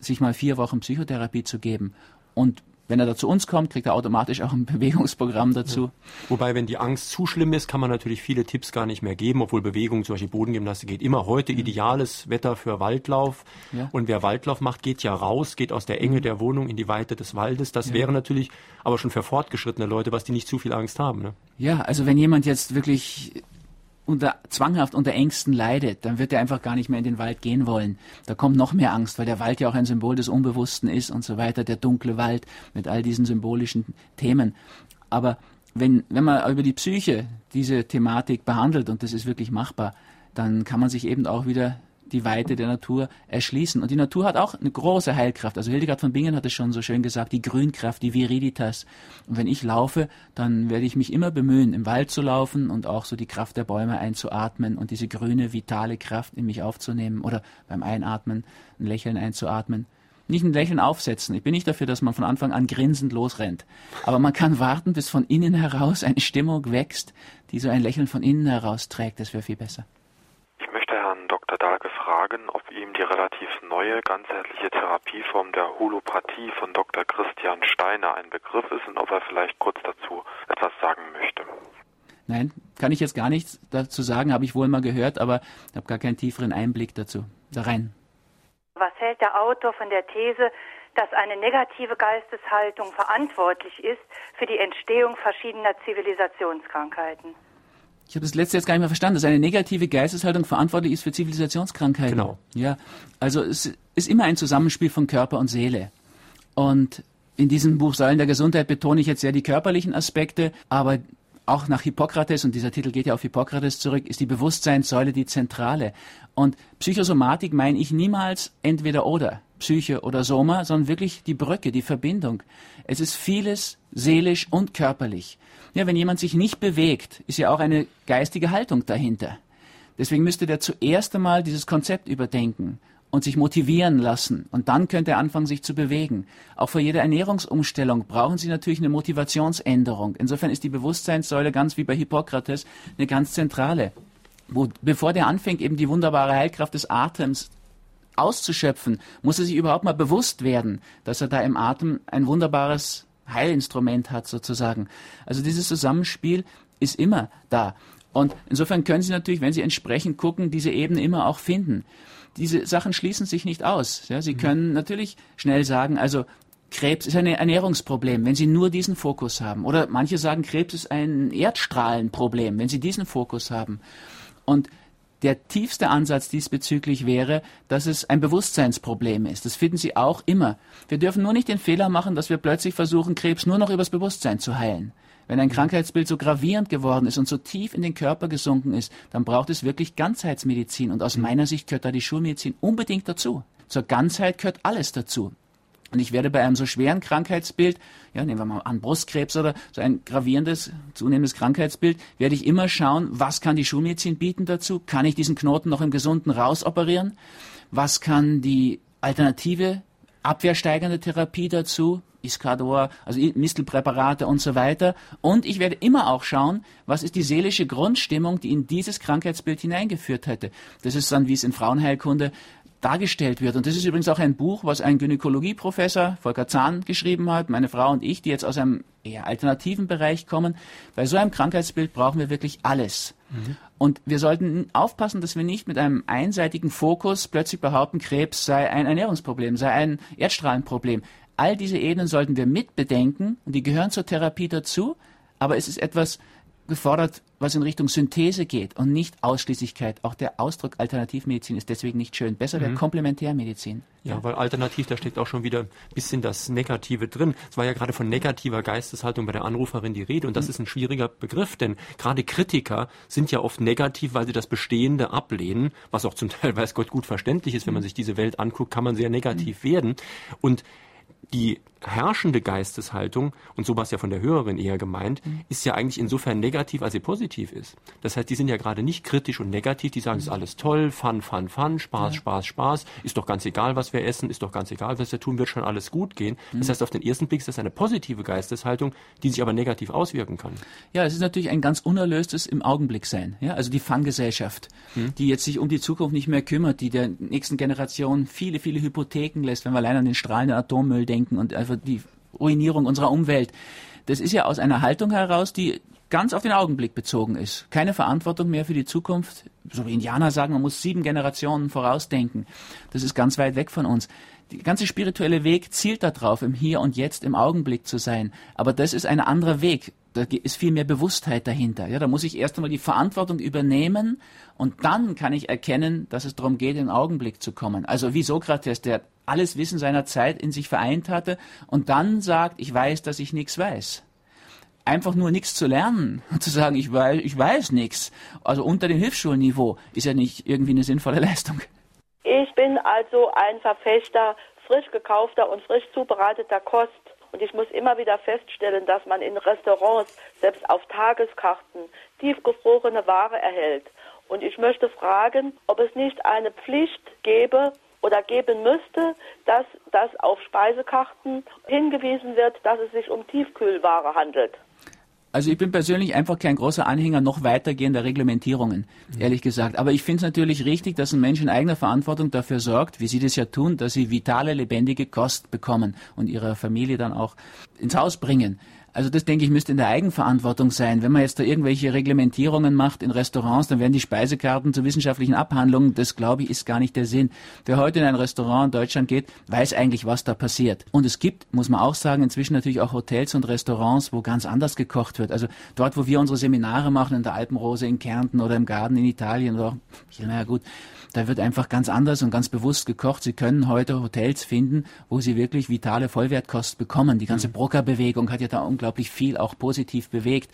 sich mal vier Wochen Psychotherapie zu geben. Und wenn er da zu uns kommt, kriegt er automatisch auch ein [LAUGHS] Bewegungsprogramm dazu. Ja. Wobei, wenn die Angst zu schlimm ist, kann man natürlich viele Tipps gar nicht mehr geben, obwohl Bewegung, zum Beispiel Bodengymnastik, geht immer heute. Mhm. Ideales Wetter für Waldlauf. Ja. Und wer Waldlauf macht, geht ja raus, geht aus der Enge mhm. der Wohnung in die Weite des Waldes. Das ja. wäre natürlich aber schon für fortgeschrittene Leute, was die nicht zu viel Angst haben. Ne? Ja, also wenn jemand jetzt wirklich unter, zwanghaft unter Ängsten leidet, dann wird er einfach gar nicht mehr in den Wald gehen wollen. Da kommt noch mehr Angst, weil der Wald ja auch ein Symbol des Unbewussten ist und so weiter, der dunkle Wald mit all diesen symbolischen Themen. Aber wenn, wenn man über die Psyche diese Thematik behandelt, und das ist wirklich machbar, dann kann man sich eben auch wieder die Weite der Natur erschließen. Und die Natur hat auch eine große Heilkraft. Also Hildegard von Bingen hat es schon so schön gesagt, die Grünkraft, die Viriditas. Und wenn ich laufe, dann werde ich mich immer bemühen, im Wald zu laufen und auch so die Kraft der Bäume einzuatmen und diese grüne, vitale Kraft in mich aufzunehmen oder beim Einatmen ein Lächeln einzuatmen. Nicht ein Lächeln aufsetzen. Ich bin nicht dafür, dass man von Anfang an grinsend losrennt. Aber man kann warten, bis von innen heraus eine Stimmung wächst, die so ein Lächeln von innen heraus trägt. Das wäre viel besser. Ich möchte Herrn Dr. Dahlke fragen, ob ihm die relativ neue ganzheitliche Therapieform der Holopathie von Dr. Christian Steiner ein Begriff ist und ob er vielleicht kurz dazu etwas sagen möchte. Nein, kann ich jetzt gar nichts dazu sagen, habe ich wohl mal gehört, aber ich habe gar keinen tieferen Einblick dazu. Da rein. Was hält der Autor von der These, dass eine negative Geisteshaltung verantwortlich ist für die Entstehung verschiedener Zivilisationskrankheiten? Ich habe das letzte jetzt gar nicht mehr verstanden, dass eine negative Geisteshaltung verantwortlich ist für Zivilisationskrankheiten. Genau. Ja, also es ist immer ein Zusammenspiel von Körper und Seele. Und in diesem Buch Säulen der Gesundheit betone ich jetzt sehr die körperlichen Aspekte, aber auch nach Hippokrates, und dieser Titel geht ja auf Hippokrates zurück, ist die Bewusstseinssäule die zentrale. Und Psychosomatik meine ich niemals entweder oder, Psyche oder Soma, sondern wirklich die Brücke, die Verbindung. Es ist vieles seelisch und körperlich. Ja, wenn jemand sich nicht bewegt, ist ja auch eine geistige Haltung dahinter. Deswegen müsste der zuerst einmal dieses Konzept überdenken und sich motivieren lassen. Und dann könnte er anfangen, sich zu bewegen. Auch für jede Ernährungsumstellung brauchen Sie natürlich eine Motivationsänderung. Insofern ist die Bewusstseinssäule ganz wie bei Hippokrates eine ganz zentrale. wo, bevor der anfängt, eben die wunderbare Heilkraft des Atems auszuschöpfen, muss er sich überhaupt mal bewusst werden, dass er da im Atem ein wunderbares Heilinstrument hat sozusagen. Also dieses Zusammenspiel ist immer da. Und insofern können Sie natürlich, wenn Sie entsprechend gucken, diese Ebene immer auch finden. Diese Sachen schließen sich nicht aus. Ja, Sie mhm. können natürlich schnell sagen, also Krebs ist ein Ernährungsproblem, wenn Sie nur diesen Fokus haben. Oder manche sagen, Krebs ist ein Erdstrahlenproblem, wenn Sie diesen Fokus haben. Und der tiefste Ansatz diesbezüglich wäre, dass es ein Bewusstseinsproblem ist. Das finden Sie auch immer. Wir dürfen nur nicht den Fehler machen, dass wir plötzlich versuchen, Krebs nur noch übers Bewusstsein zu heilen. Wenn ein Krankheitsbild so gravierend geworden ist und so tief in den Körper gesunken ist, dann braucht es wirklich Ganzheitsmedizin. Und aus meiner Sicht gehört da die Schulmedizin unbedingt dazu. Zur Ganzheit gehört alles dazu. Und ich werde bei einem so schweren Krankheitsbild, ja, nehmen wir mal an Brustkrebs oder so ein gravierendes, zunehmendes Krankheitsbild, werde ich immer schauen, was kann die Schulmedizin bieten dazu? Kann ich diesen Knoten noch im Gesunden rausoperieren? Was kann die alternative abwehrsteigernde Therapie dazu? Iscador, also Mistelpräparate und so weiter. Und ich werde immer auch schauen, was ist die seelische Grundstimmung, die in dieses Krankheitsbild hineingeführt hätte. Das ist dann, wie es in Frauenheilkunde dargestellt wird. Und das ist übrigens auch ein Buch, was ein Gynäkologieprofessor, Volker Zahn, geschrieben hat, meine Frau und ich, die jetzt aus einem eher alternativen Bereich kommen. Bei so einem Krankheitsbild brauchen wir wirklich alles. Mhm. Und wir sollten aufpassen, dass wir nicht mit einem einseitigen Fokus plötzlich behaupten, Krebs sei ein Ernährungsproblem, sei ein Erdstrahlenproblem. All diese Ebenen sollten wir mitbedenken und die gehören zur Therapie dazu, aber es ist etwas, gefordert, was in Richtung Synthese geht und nicht Ausschließlichkeit. Auch der Ausdruck Alternativmedizin ist deswegen nicht schön. Besser wäre mhm. Komplementärmedizin. Ja, ja, weil alternativ, da steckt auch schon wieder ein bisschen das Negative drin. Es war ja gerade von negativer Geisteshaltung bei der Anruferin die Rede und das mhm. ist ein schwieriger Begriff, denn gerade Kritiker sind ja oft negativ, weil sie das Bestehende ablehnen, was auch zum [LAUGHS] Teil, weiß Gott, gut verständlich ist. Wenn man mhm. sich diese Welt anguckt, kann man sehr negativ mhm. werden. Und die herrschende Geisteshaltung, und so war es ja von der Hörerin eher gemeint, mhm. ist ja eigentlich insofern negativ, als sie positiv ist. Das heißt, die sind ja gerade nicht kritisch und negativ, die sagen, es ist alles toll, Fun, Fun, Fun, Spaß, ja. Spaß, Spaß, ist doch ganz egal, was wir essen, ist doch ganz egal, was wir tun, wird schon alles gut gehen. Mhm. Das heißt, auf den ersten Blick ist das eine positive Geisteshaltung, die sich aber negativ auswirken kann. Ja, es ist natürlich ein ganz unerlöstes im Augenblick sein. Ja? Also die Fun-Gesellschaft, mhm. die jetzt sich um die Zukunft nicht mehr kümmert, die der nächsten Generation viele, viele Hypotheken lässt, wenn wir allein an den strahlenden Atommüll denken und einfach die Ruinierung unserer Umwelt. Das ist ja aus einer Haltung heraus, die ganz auf den Augenblick bezogen ist. Keine Verantwortung mehr für die Zukunft. So wie Indianer sagen, man muss sieben Generationen vorausdenken. Das ist ganz weit weg von uns. Der ganze spirituelle Weg zielt darauf, im Hier und Jetzt, im Augenblick zu sein. Aber das ist ein anderer Weg. Da ist viel mehr Bewusstheit dahinter. Ja, da muss ich erst einmal die Verantwortung übernehmen und dann kann ich erkennen, dass es darum geht, in den Augenblick zu kommen. Also wie Sokrates, der alles Wissen seiner Zeit in sich vereint hatte und dann sagt, ich weiß, dass ich nichts weiß. Einfach nur nichts zu lernen und zu sagen, ich weiß, ich weiß nichts, also unter dem Hilfsschulniveau, ist ja nicht irgendwie eine sinnvolle [LAUGHS] Leistung. Ich bin also ein Verfechter frisch gekaufter und frisch zubereiteter Kost. Und ich muss immer wieder feststellen, dass man in Restaurants, selbst auf Tageskarten, tiefgefrorene Ware erhält. Und ich möchte fragen, ob es nicht eine Pflicht gäbe, oder geben müsste, dass das auf Speisekarten hingewiesen wird, dass es sich um Tiefkühlware handelt. Also ich bin persönlich einfach kein großer Anhänger noch weitergehender Reglementierungen, mhm. ehrlich gesagt. Aber ich finde es natürlich richtig, dass ein Mensch in eigener Verantwortung dafür sorgt, wie Sie das ja tun, dass Sie vitale, lebendige Kost bekommen und Ihrer Familie dann auch ins Haus bringen. Also das denke ich müsste in der Eigenverantwortung sein. Wenn man jetzt da irgendwelche Reglementierungen macht in Restaurants, dann werden die Speisekarten zu wissenschaftlichen Abhandlungen. Das glaube ich ist gar nicht der Sinn. Wer heute in ein Restaurant in Deutschland geht, weiß eigentlich, was da passiert. Und es gibt, muss man auch sagen, inzwischen natürlich auch Hotels und Restaurants, wo ganz anders gekocht wird. Also dort, wo wir unsere Seminare machen, in der Alpenrose in Kärnten oder im Garten in Italien oder, naja gut, da wird einfach ganz anders und ganz bewusst gekocht. Sie können heute Hotels finden, wo Sie wirklich vitale Vollwertkost bekommen. Die ganze mhm. Brocker-Bewegung hat ja da unglaublich viel auch positiv bewegt.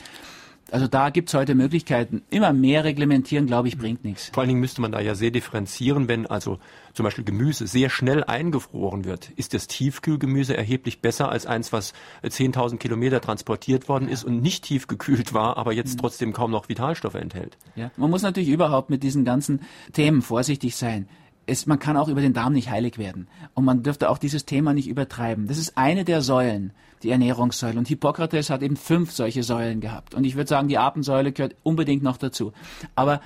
Also da gibt es heute Möglichkeiten. Immer mehr reglementieren, glaube ich, bringt nichts. Vor allen Dingen müsste man da ja sehr differenzieren, wenn also zum Beispiel Gemüse sehr schnell eingefroren wird. Ist das Tiefkühlgemüse erheblich besser als eins, was 10.000 Kilometer transportiert worden ist und nicht tiefgekühlt war, aber jetzt mhm. trotzdem kaum noch Vitalstoffe enthält? Ja, man muss natürlich überhaupt mit diesen ganzen Themen vorsichtig sein es, man kann auch über den Darm nicht heilig werden. Und man dürfte auch dieses Thema nicht übertreiben. Das ist eine der Säulen, die Ernährungssäule. Und Hippokrates hat eben fünf solche Säulen gehabt. Und ich würde sagen, die Atemsäule gehört unbedingt noch dazu. Aber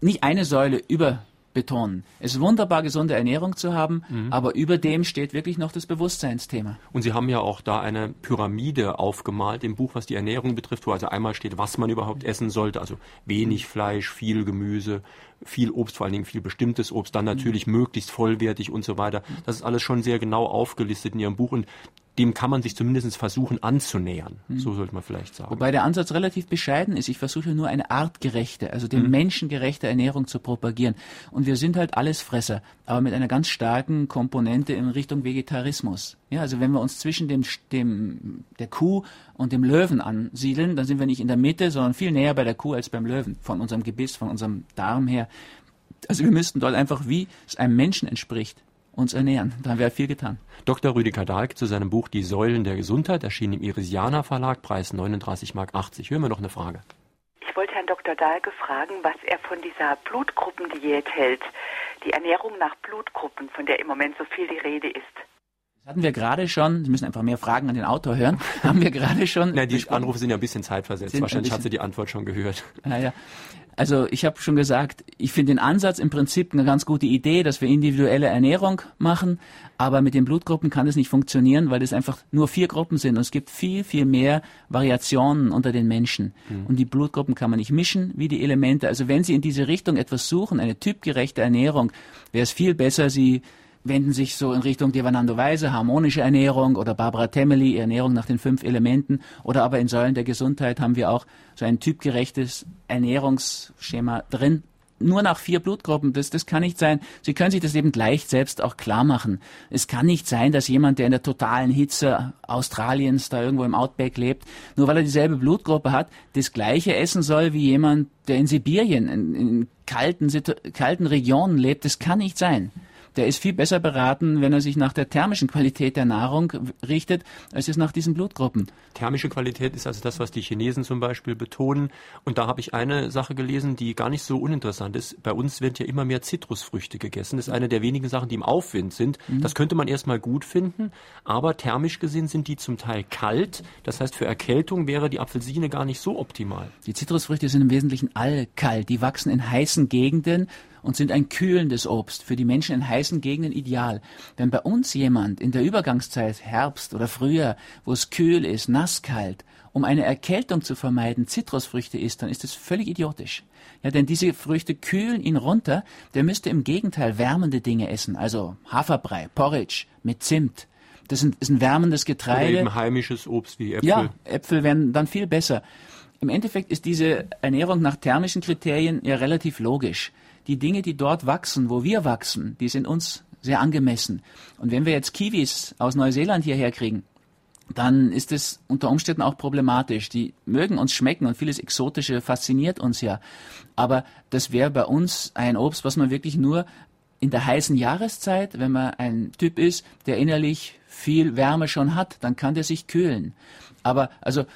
nicht eine Säule über betonen. Es ist wunderbar, gesunde Ernährung zu haben, mhm. aber über dem steht wirklich noch das Bewusstseinsthema. Und Sie haben ja auch da eine Pyramide aufgemalt im Buch, was die Ernährung betrifft, wo also einmal steht, was man überhaupt essen sollte, also wenig Fleisch, viel Gemüse, viel Obst, vor allen Dingen viel bestimmtes Obst, dann natürlich mhm. möglichst vollwertig und so weiter. Das ist alles schon sehr genau aufgelistet in Ihrem Buch und dem kann man sich zumindest versuchen anzunähern. Mhm. So sollte man vielleicht sagen. Wobei der Ansatz relativ bescheiden ist. Ich versuche nur eine artgerechte, also dem mhm. menschengerechte Ernährung zu propagieren. Und wir sind halt Allesfresser, aber mit einer ganz starken Komponente in Richtung Vegetarismus. Ja, also wenn wir uns zwischen dem, dem, der Kuh und dem Löwen ansiedeln, dann sind wir nicht in der Mitte, sondern viel näher bei der Kuh als beim Löwen. Von unserem Gebiss, von unserem Darm her. Also wir müssten dort einfach, wie es einem Menschen entspricht, uns ernähren. Da haben wir viel getan. Dr. Rüdiger Dahlke zu seinem Buch Die Säulen der Gesundheit erschien im Irisianer Verlag, Preis 39,80 Mark. Hören wir noch eine Frage. Ich wollte Herrn Dr. Dahlke fragen, was er von dieser Blutgruppendiät hält. Die Ernährung nach Blutgruppen, von der im Moment so viel die Rede ist. Das hatten wir gerade schon, Sie müssen einfach mehr Fragen an den Autor hören, haben wir gerade schon. [LAUGHS] Na, die Anrufe sind ja ein bisschen zeitversetzt. Wahrscheinlich hat sie die Antwort schon gehört. Naja, also ich habe schon gesagt, ich finde den Ansatz im Prinzip eine ganz gute Idee, dass wir individuelle Ernährung machen, aber mit den Blutgruppen kann es nicht funktionieren, weil es einfach nur vier Gruppen sind und es gibt viel, viel mehr Variationen unter den Menschen. Mhm. Und die Blutgruppen kann man nicht mischen wie die Elemente. Also wenn Sie in diese Richtung etwas suchen, eine typgerechte Ernährung, wäre es viel besser, Sie wenden sich so in Richtung Devanando Weise, harmonische Ernährung oder Barbara Temeli, Ernährung nach den fünf Elementen oder aber in Säulen der Gesundheit haben wir auch so ein typgerechtes Ernährungsschema drin. Nur nach vier Blutgruppen, das, das kann nicht sein. Sie können sich das eben gleich selbst auch klar machen. Es kann nicht sein, dass jemand, der in der totalen Hitze Australiens da irgendwo im Outback lebt, nur weil er dieselbe Blutgruppe hat, das gleiche essen soll wie jemand, der in Sibirien, in, in kalten, kalten Regionen lebt. Das kann nicht sein der ist viel besser beraten, wenn er sich nach der thermischen Qualität der Nahrung richtet, als es nach diesen Blutgruppen. Thermische Qualität ist also das, was die Chinesen zum Beispiel betonen. Und da habe ich eine Sache gelesen, die gar nicht so uninteressant ist. Bei uns werden ja immer mehr Zitrusfrüchte gegessen. Das ist eine der wenigen Sachen, die im Aufwind sind. Mhm. Das könnte man erstmal gut finden, aber thermisch gesehen sind die zum Teil kalt. Das heißt, für Erkältung wäre die Apfelsine gar nicht so optimal. Die Zitrusfrüchte sind im Wesentlichen allkalt. Die wachsen in heißen Gegenden und sind ein kühlendes Obst, für die Menschen in heißen Gegenden ideal. Wenn bei uns jemand in der Übergangszeit, Herbst oder Frühjahr, wo es kühl ist, nasskalt, um eine Erkältung zu vermeiden, Zitrusfrüchte isst, dann ist das völlig idiotisch. Ja, denn diese Früchte kühlen ihn runter. Der müsste im Gegenteil wärmende Dinge essen, also Haferbrei, Porridge mit Zimt. Das ist ein wärmendes Getreide. Oder eben heimisches Obst wie Äpfel. Ja, Äpfel wären dann viel besser. Im Endeffekt ist diese Ernährung nach thermischen Kriterien ja relativ logisch die Dinge, die dort wachsen, wo wir wachsen, die sind uns sehr angemessen. Und wenn wir jetzt Kiwis aus Neuseeland hierher kriegen, dann ist es unter Umständen auch problematisch. Die mögen uns schmecken und vieles Exotische fasziniert uns ja. Aber das wäre bei uns ein Obst, was man wirklich nur in der heißen Jahreszeit, wenn man ein Typ ist, der innerlich viel Wärme schon hat, dann kann der sich kühlen. Aber also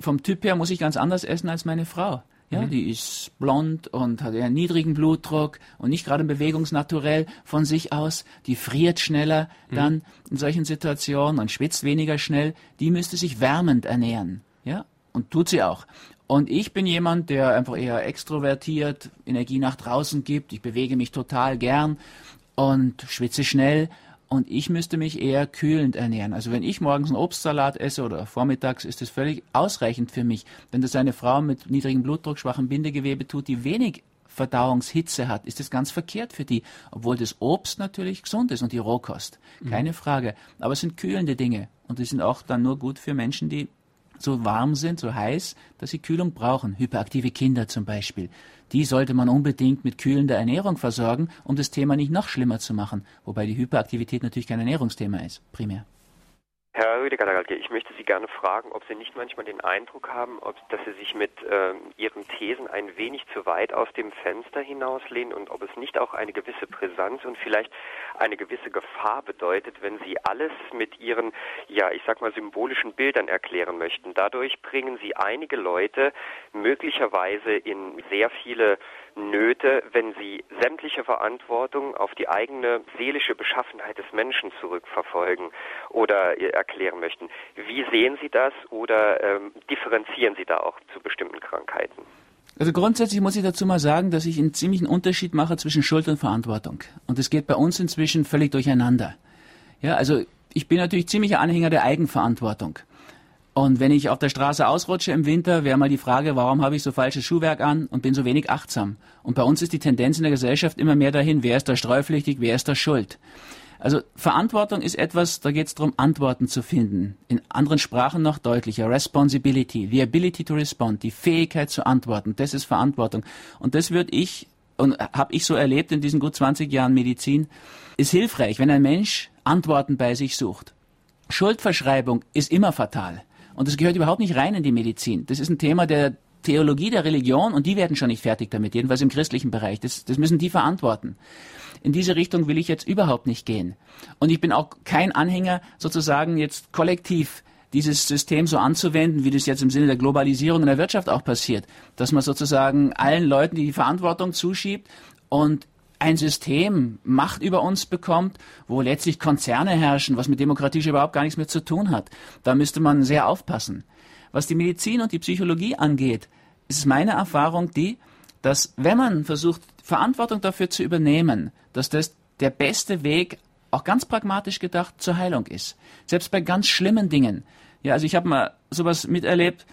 vom Typ her muss ich ganz anders essen als meine Frau. Ja, mhm. die ist blond und hat einen niedrigen Blutdruck und nicht gerade bewegungsnaturell von sich aus. Die friert schneller mhm. dann in solchen Situationen und schwitzt weniger schnell. Die müsste sich wärmend ernähren. Ja, und tut sie auch. Und ich bin jemand, der einfach eher extrovertiert, Energie nach draußen gibt. Ich bewege mich total gern und schwitze schnell und ich müsste mich eher kühlend ernähren. Also wenn ich morgens einen Obstsalat esse oder vormittags, ist das völlig ausreichend für mich. Wenn das eine Frau mit niedrigem Blutdruck, schwachem Bindegewebe tut, die wenig Verdauungshitze hat, ist das ganz verkehrt für die, obwohl das Obst natürlich gesund ist und die Rohkost. Keine mhm. Frage. Aber es sind kühlende Dinge und die sind auch dann nur gut für Menschen, die so warm sind, so heiß, dass sie Kühlung brauchen. Hyperaktive Kinder zum Beispiel. Die sollte man unbedingt mit kühlender Ernährung versorgen, um das Thema nicht noch schlimmer zu machen. Wobei die Hyperaktivität natürlich kein Ernährungsthema ist, primär. Herr Rüdiger, ich möchte Sie gerne fragen, ob Sie nicht manchmal den Eindruck haben, ob, dass Sie sich mit ähm, Ihren Thesen ein wenig zu weit aus dem Fenster hinauslehnen und ob es nicht auch eine gewisse Brisanz und vielleicht eine gewisse Gefahr bedeutet, wenn Sie alles mit Ihren, ja, ich sag mal, symbolischen Bildern erklären möchten. Dadurch bringen Sie einige Leute möglicherweise in sehr viele Nöte, wenn sie sämtliche Verantwortung auf die eigene seelische Beschaffenheit des Menschen zurückverfolgen oder erklären möchten. Wie sehen Sie das oder ähm, differenzieren Sie da auch zu bestimmten Krankheiten? Also grundsätzlich muss ich dazu mal sagen, dass ich einen ziemlichen Unterschied mache zwischen Schuld und Verantwortung. Und es geht bei uns inzwischen völlig durcheinander. Ja, also ich bin natürlich ziemlicher Anhänger der Eigenverantwortung. Und wenn ich auf der Straße ausrutsche im Winter, wäre mal die Frage, warum habe ich so falsches Schuhwerk an und bin so wenig achtsam? Und bei uns ist die Tendenz in der Gesellschaft immer mehr dahin, wer ist da streupflichtig, wer ist da schuld? Also Verantwortung ist etwas, da geht es darum, Antworten zu finden. In anderen Sprachen noch deutlicher. Responsibility, the ability to respond, die Fähigkeit zu antworten, das ist Verantwortung. Und das würde ich, und habe ich so erlebt in diesen gut 20 Jahren Medizin, ist hilfreich, wenn ein Mensch Antworten bei sich sucht. Schuldverschreibung ist immer fatal. Und das gehört überhaupt nicht rein in die Medizin. Das ist ein Thema der Theologie der Religion und die werden schon nicht fertig damit, jedenfalls im christlichen Bereich. Das, das müssen die verantworten. In diese Richtung will ich jetzt überhaupt nicht gehen. Und ich bin auch kein Anhänger, sozusagen jetzt kollektiv dieses System so anzuwenden, wie das jetzt im Sinne der Globalisierung in der Wirtschaft auch passiert, dass man sozusagen allen Leuten die Verantwortung zuschiebt und ein System Macht über uns bekommt, wo letztlich Konzerne herrschen, was mit Demokratie überhaupt gar nichts mehr zu tun hat. Da müsste man sehr aufpassen. Was die Medizin und die Psychologie angeht, ist meine Erfahrung die, dass wenn man versucht, Verantwortung dafür zu übernehmen, dass das der beste Weg, auch ganz pragmatisch gedacht, zur Heilung ist. Selbst bei ganz schlimmen Dingen. Ja, also ich habe mal sowas miterlebt,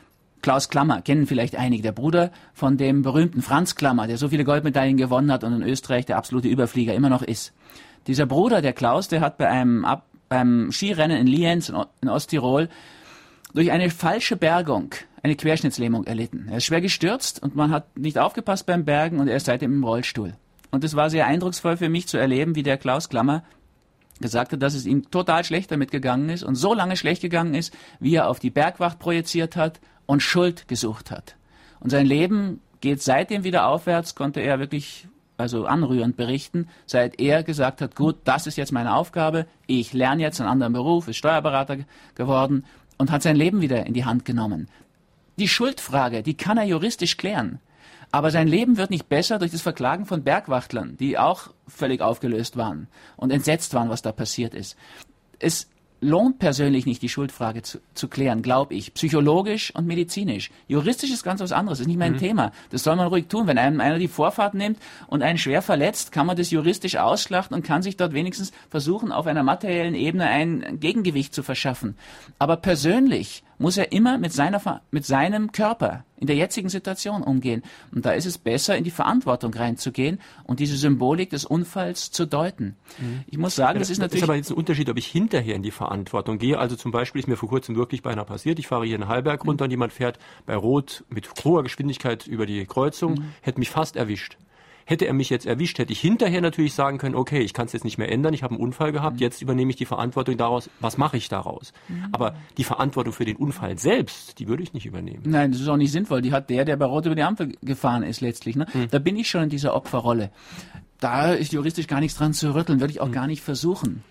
Klaus Klammer, kennen vielleicht einige, der Bruder von dem berühmten Franz Klammer, der so viele Goldmedaillen gewonnen hat und in Österreich der absolute Überflieger immer noch ist. Dieser Bruder, der Klaus, der hat bei einem, Ab beim Skirennen in Lienz in Osttirol durch eine falsche Bergung eine Querschnittslähmung erlitten. Er ist schwer gestürzt und man hat nicht aufgepasst beim Bergen und er ist seitdem im Rollstuhl. Und es war sehr eindrucksvoll für mich zu erleben, wie der Klaus Klammer gesagt hat, dass es ihm total schlecht damit gegangen ist und so lange schlecht gegangen ist, wie er auf die Bergwacht projiziert hat und Schuld gesucht hat. Und sein Leben geht seitdem wieder aufwärts, konnte er wirklich also anrührend berichten, seit er gesagt hat, gut, das ist jetzt meine Aufgabe, ich lerne jetzt einen anderen Beruf, ist Steuerberater geworden und hat sein Leben wieder in die Hand genommen. Die Schuldfrage, die kann er juristisch klären. Aber sein Leben wird nicht besser durch das Verklagen von Bergwachtlern, die auch völlig aufgelöst waren und entsetzt waren, was da passiert ist. Es lohnt persönlich nicht, die Schuldfrage zu, zu klären, glaube ich. Psychologisch und medizinisch. Juristisch ist ganz was anderes, ist nicht mein mhm. Thema. Das soll man ruhig tun. Wenn einem einer die Vorfahrt nimmt und einen schwer verletzt, kann man das juristisch ausschlachten und kann sich dort wenigstens versuchen, auf einer materiellen Ebene ein Gegengewicht zu verschaffen. Aber persönlich muss er immer mit, seiner, mit seinem Körper in der jetzigen Situation umgehen. Und da ist es besser, in die Verantwortung reinzugehen und diese Symbolik des Unfalls zu deuten. Mhm. Ich muss sagen, ja, das ist natürlich... Das ist aber jetzt ein Unterschied, ob ich hinterher in die Verantwortung gehe. Also zum Beispiel ist mir vor kurzem wirklich beinahe passiert. Ich fahre hier in Hallberg runter mhm. und jemand fährt bei Rot mit hoher Geschwindigkeit über die Kreuzung, mhm. hätte mich fast erwischt. Hätte er mich jetzt erwischt, hätte ich hinterher natürlich sagen können, okay, ich kann es jetzt nicht mehr ändern, ich habe einen Unfall gehabt, mhm. jetzt übernehme ich die Verantwortung daraus, was mache ich daraus? Mhm. Aber die Verantwortung für den Unfall selbst, die würde ich nicht übernehmen. Nein, das ist auch nicht sinnvoll. Die hat der, der bei Rot über die Ampel gefahren ist letztlich. Ne? Mhm. Da bin ich schon in dieser Opferrolle. Da ist juristisch gar nichts dran zu rütteln, würde ich auch mhm. gar nicht versuchen.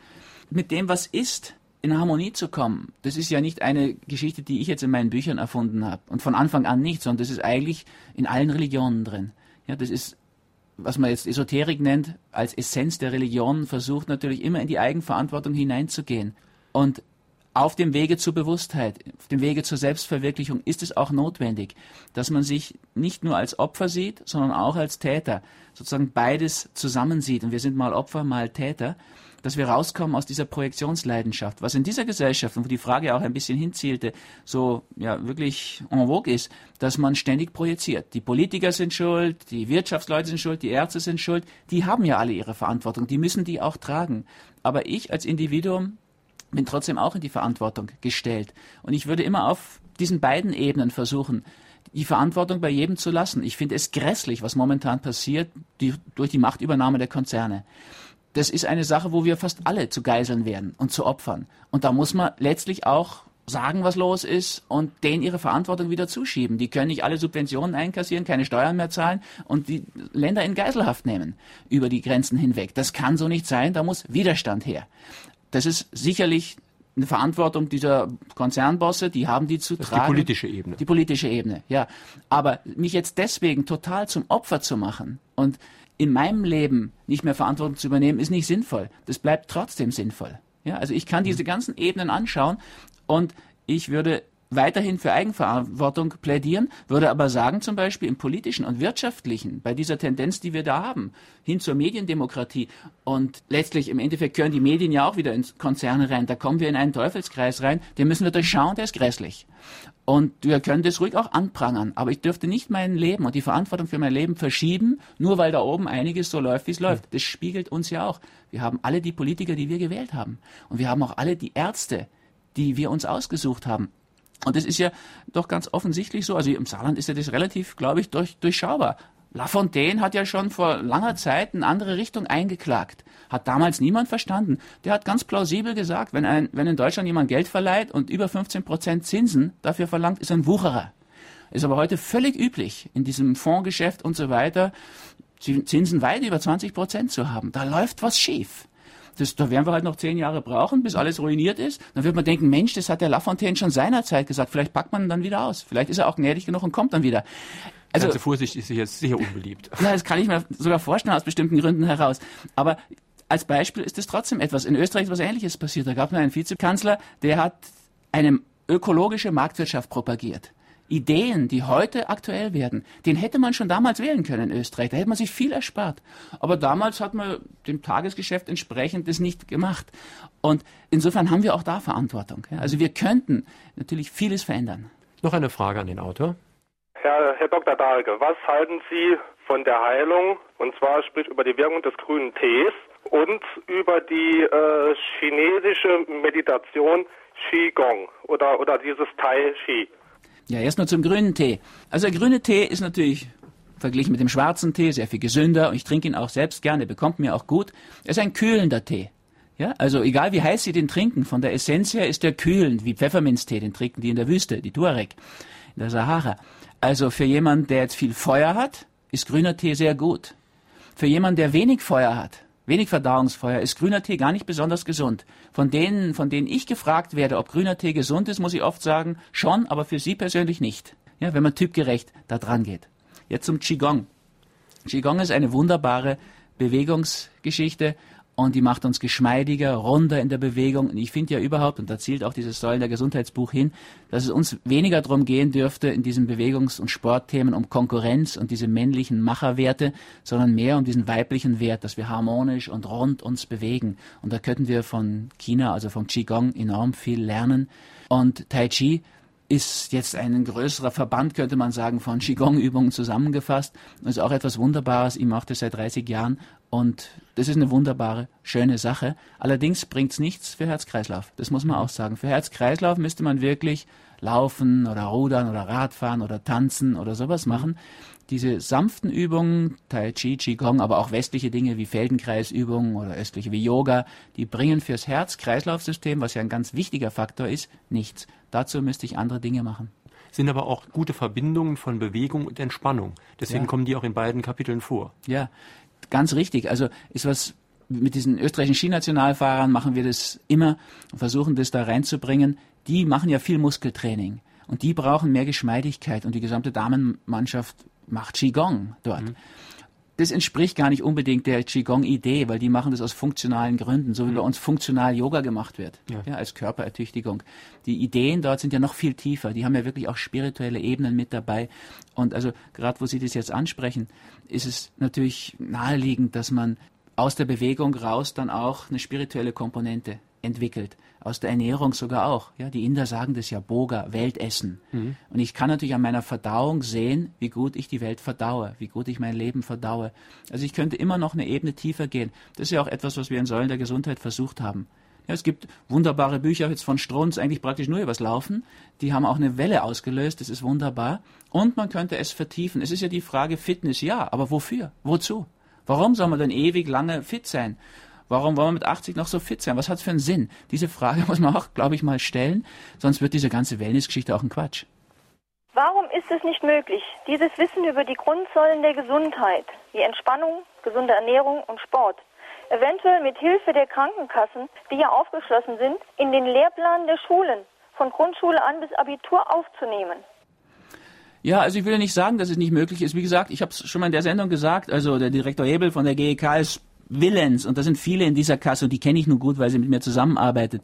Mit dem, was ist, in Harmonie zu kommen, das ist ja nicht eine Geschichte, die ich jetzt in meinen Büchern erfunden habe und von Anfang an nicht, sondern das ist eigentlich in allen Religionen drin. Ja, das ist was man jetzt Esoterik nennt, als Essenz der Religion versucht natürlich immer in die Eigenverantwortung hineinzugehen. Und auf dem Wege zur Bewusstheit, auf dem Wege zur Selbstverwirklichung ist es auch notwendig, dass man sich nicht nur als Opfer sieht, sondern auch als Täter, sozusagen beides zusammensieht. Und wir sind mal Opfer, mal Täter dass wir rauskommen aus dieser Projektionsleidenschaft, was in dieser Gesellschaft, und wo die Frage auch ein bisschen hinzielte, so ja wirklich en vogue ist, dass man ständig projiziert. Die Politiker sind schuld, die Wirtschaftsleute sind schuld, die Ärzte sind schuld, die haben ja alle ihre Verantwortung, die müssen die auch tragen. Aber ich als Individuum bin trotzdem auch in die Verantwortung gestellt. Und ich würde immer auf diesen beiden Ebenen versuchen, die Verantwortung bei jedem zu lassen. Ich finde es grässlich, was momentan passiert die, durch die Machtübernahme der Konzerne das ist eine Sache, wo wir fast alle zu Geiseln werden und zu Opfern. Und da muss man letztlich auch sagen, was los ist und denen ihre Verantwortung wieder zuschieben. Die können nicht alle Subventionen einkassieren, keine Steuern mehr zahlen und die Länder in Geiselhaft nehmen über die Grenzen hinweg. Das kann so nicht sein, da muss Widerstand her. Das ist sicherlich eine Verantwortung dieser Konzernbosse, die haben die zu das tragen. Die politische Ebene. Die politische Ebene, ja. Aber mich jetzt deswegen total zum Opfer zu machen und in meinem Leben nicht mehr Verantwortung zu übernehmen, ist nicht sinnvoll. Das bleibt trotzdem sinnvoll. Ja, also ich kann diese ganzen Ebenen anschauen und ich würde weiterhin für Eigenverantwortung plädieren, würde aber sagen, zum Beispiel im politischen und wirtschaftlichen, bei dieser Tendenz, die wir da haben, hin zur Mediendemokratie und letztlich im Endeffekt gehören die Medien ja auch wieder ins Konzerne rein, da kommen wir in einen Teufelskreis rein, den müssen wir durchschauen, der ist grässlich. Und wir können das ruhig auch anprangern, aber ich dürfte nicht mein Leben und die Verantwortung für mein Leben verschieben, nur weil da oben einiges so läuft, wie es läuft. Das spiegelt uns ja auch. Wir haben alle die Politiker, die wir gewählt haben. Und wir haben auch alle die Ärzte, die wir uns ausgesucht haben. Und das ist ja doch ganz offensichtlich so. Also im Saarland ist ja das relativ, glaube ich, durch, durchschaubar. Lafontaine hat ja schon vor langer Zeit eine andere Richtung eingeklagt. Hat damals niemand verstanden. Der hat ganz plausibel gesagt, wenn, ein, wenn in Deutschland jemand Geld verleiht und über 15 Prozent Zinsen dafür verlangt, ist ein Wucherer. Ist aber heute völlig üblich, in diesem Fondsgeschäft und so weiter, Zinsen weit über 20 Prozent zu haben. Da läuft was schief. Das, da werden wir halt noch zehn Jahre brauchen, bis alles ruiniert ist. Dann wird man denken, Mensch, das hat der Lafontaine schon seinerzeit gesagt. Vielleicht packt man dann wieder aus. Vielleicht ist er auch gnädig genug und kommt dann wieder. Also, Ganze Vorsicht ist jetzt sicher unbeliebt. Ja, das kann ich mir sogar vorstellen aus bestimmten Gründen heraus. Aber als Beispiel ist es trotzdem etwas. In Österreich ist was Ähnliches passiert. Da gab es einen Vizekanzler, der hat eine ökologische Marktwirtschaft propagiert. Ideen, die heute aktuell werden, den hätte man schon damals wählen können in Österreich. Da hätte man sich viel erspart. Aber damals hat man dem Tagesgeschäft entsprechend das nicht gemacht. Und insofern haben wir auch da Verantwortung. Also wir könnten natürlich vieles verändern. Noch eine Frage an den Autor. Herr, Herr Dr. Dahlke, was halten Sie von der Heilung, und zwar sprich über die Wirkung des grünen Tees und über die äh, chinesische Meditation Qigong oder, oder dieses Tai Chi? Ja, erst nur zum grünen Tee. Also der grüne Tee ist natürlich verglichen mit dem schwarzen Tee sehr viel gesünder und ich trinke ihn auch selbst gerne, bekommt mir auch gut. Er ist ein kühlender Tee. Ja, also egal wie heiß Sie den trinken, von der Essenz her ist er kühlend, wie Pfefferminztee, den trinken die in der Wüste, die Tuareg, in der Sahara. Also für jemanden, der jetzt viel Feuer hat, ist grüner Tee sehr gut. Für jemanden, der wenig Feuer hat, wenig Verdauungsfeuer, ist grüner Tee gar nicht besonders gesund. Von denen, von denen ich gefragt werde, ob grüner Tee gesund ist, muss ich oft sagen, schon, aber für Sie persönlich nicht. Ja, wenn man typgerecht da dran geht. Jetzt zum Qigong. Qigong ist eine wunderbare Bewegungsgeschichte und die macht uns geschmeidiger, runder in der Bewegung. Und ich finde ja überhaupt, und da zielt auch dieses Säulen der Gesundheitsbuch hin, dass es uns weniger darum gehen dürfte in diesen Bewegungs- und Sportthemen um Konkurrenz und diese männlichen Macherwerte, sondern mehr um diesen weiblichen Wert, dass wir harmonisch und rund uns bewegen. Und da könnten wir von China, also vom Qigong, enorm viel lernen. Und Tai Chi ist jetzt ein größerer Verband, könnte man sagen, von Qigong-Übungen zusammengefasst. Das ist auch etwas Wunderbares. Ich mache das seit 30 Jahren und das ist eine wunderbare, schöne Sache. Allerdings bringt es nichts für Herz-Kreislauf. Das muss man auch sagen. Für Herz-Kreislauf müsste man wirklich laufen oder rudern oder Radfahren oder tanzen oder sowas machen. Diese sanften Übungen, Tai Chi, Qigong, aber auch westliche Dinge wie Feldenkreisübungen oder östliche wie Yoga, die bringen fürs Herz-Kreislauf-System, was ja ein ganz wichtiger Faktor ist, nichts. Dazu müsste ich andere Dinge machen sind aber auch gute Verbindungen von Bewegung und Entspannung. Deswegen ja. kommen die auch in beiden Kapiteln vor. Ja, ganz richtig. Also ist was mit diesen österreichischen Skinationalfahrern machen wir das immer und versuchen das da reinzubringen. Die machen ja viel Muskeltraining und die brauchen mehr Geschmeidigkeit und die gesamte Damenmannschaft macht Qigong dort. Mhm. Das entspricht gar nicht unbedingt der Qigong-Idee, weil die machen das aus funktionalen Gründen, so wie mhm. bei uns funktional Yoga gemacht wird, ja. ja. als Körperertüchtigung. Die Ideen dort sind ja noch viel tiefer, die haben ja wirklich auch spirituelle Ebenen mit dabei. Und also gerade wo Sie das jetzt ansprechen, ist es natürlich naheliegend, dass man aus der Bewegung raus dann auch eine spirituelle Komponente entwickelt. Aus der Ernährung sogar auch. Ja, die Inder sagen das ja Boga, Weltessen. Mhm. Und ich kann natürlich an meiner Verdauung sehen, wie gut ich die Welt verdaue, wie gut ich mein Leben verdaue. Also ich könnte immer noch eine Ebene tiefer gehen. Das ist ja auch etwas, was wir in Säulen der Gesundheit versucht haben. Ja, es gibt wunderbare Bücher jetzt von Strunz, eigentlich praktisch nur übers Laufen. Die haben auch eine Welle ausgelöst, das ist wunderbar. Und man könnte es vertiefen. Es ist ja die Frage Fitness, ja, aber wofür? Wozu? Warum soll man denn ewig lange fit sein? Warum wollen wir mit 80 noch so fit sein? Was hat es für einen Sinn? Diese Frage [LAUGHS] muss man auch, glaube ich, mal stellen, sonst wird diese ganze Wellnessgeschichte auch ein Quatsch. Warum ist es nicht möglich, dieses Wissen über die Grundsäulen der Gesundheit, wie Entspannung, gesunde Ernährung und Sport, eventuell mit Hilfe der Krankenkassen, die ja aufgeschlossen sind, in den Lehrplan der Schulen von Grundschule an bis Abitur aufzunehmen? Ja, also ich will ja nicht sagen, dass es nicht möglich ist. Wie gesagt, ich habe es schon mal in der Sendung gesagt, also der Direktor Hebel von der GEK ist willens, und da sind viele in dieser Kasse, und die kenne ich nur gut, weil sie mit mir zusammenarbeitet,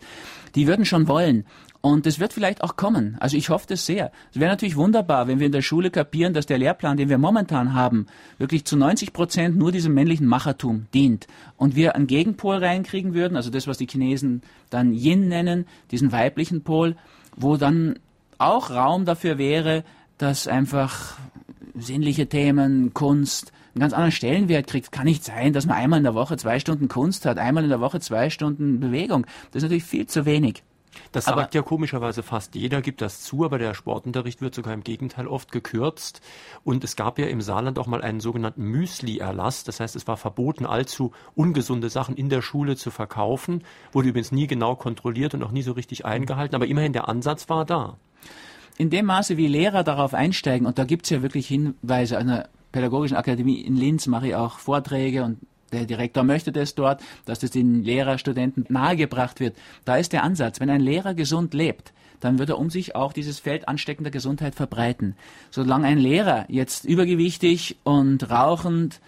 die würden schon wollen. Und das wird vielleicht auch kommen. Also ich hoffe das sehr. Es wäre natürlich wunderbar, wenn wir in der Schule kapieren, dass der Lehrplan, den wir momentan haben, wirklich zu 90 Prozent nur diesem männlichen Machertum dient. Und wir einen Gegenpol reinkriegen würden, also das, was die Chinesen dann Yin nennen, diesen weiblichen Pol, wo dann auch Raum dafür wäre, dass einfach sinnliche Themen, Kunst, einen ganz anderen Stellenwert kriegt. Kann nicht sein, dass man einmal in der Woche zwei Stunden Kunst hat, einmal in der Woche zwei Stunden Bewegung. Das ist natürlich viel zu wenig. Das sagt aber, ja komischerweise fast jeder, gibt das zu, aber der Sportunterricht wird sogar im Gegenteil oft gekürzt. Und es gab ja im Saarland auch mal einen sogenannten Müsli-Erlass. Das heißt, es war verboten, allzu ungesunde Sachen in der Schule zu verkaufen. Wurde übrigens nie genau kontrolliert und auch nie so richtig eingehalten, aber immerhin der Ansatz war da. In dem Maße, wie Lehrer darauf einsteigen, und da gibt es ja wirklich Hinweise an der Pädagogischen Akademie in Linz, mache ich auch Vorträge und der Direktor möchte das dort, dass das den Lehrerstudenten nahegebracht wird. Da ist der Ansatz, wenn ein Lehrer gesund lebt, dann wird er um sich auch dieses Feld ansteckender Gesundheit verbreiten. Solange ein Lehrer jetzt übergewichtig und rauchend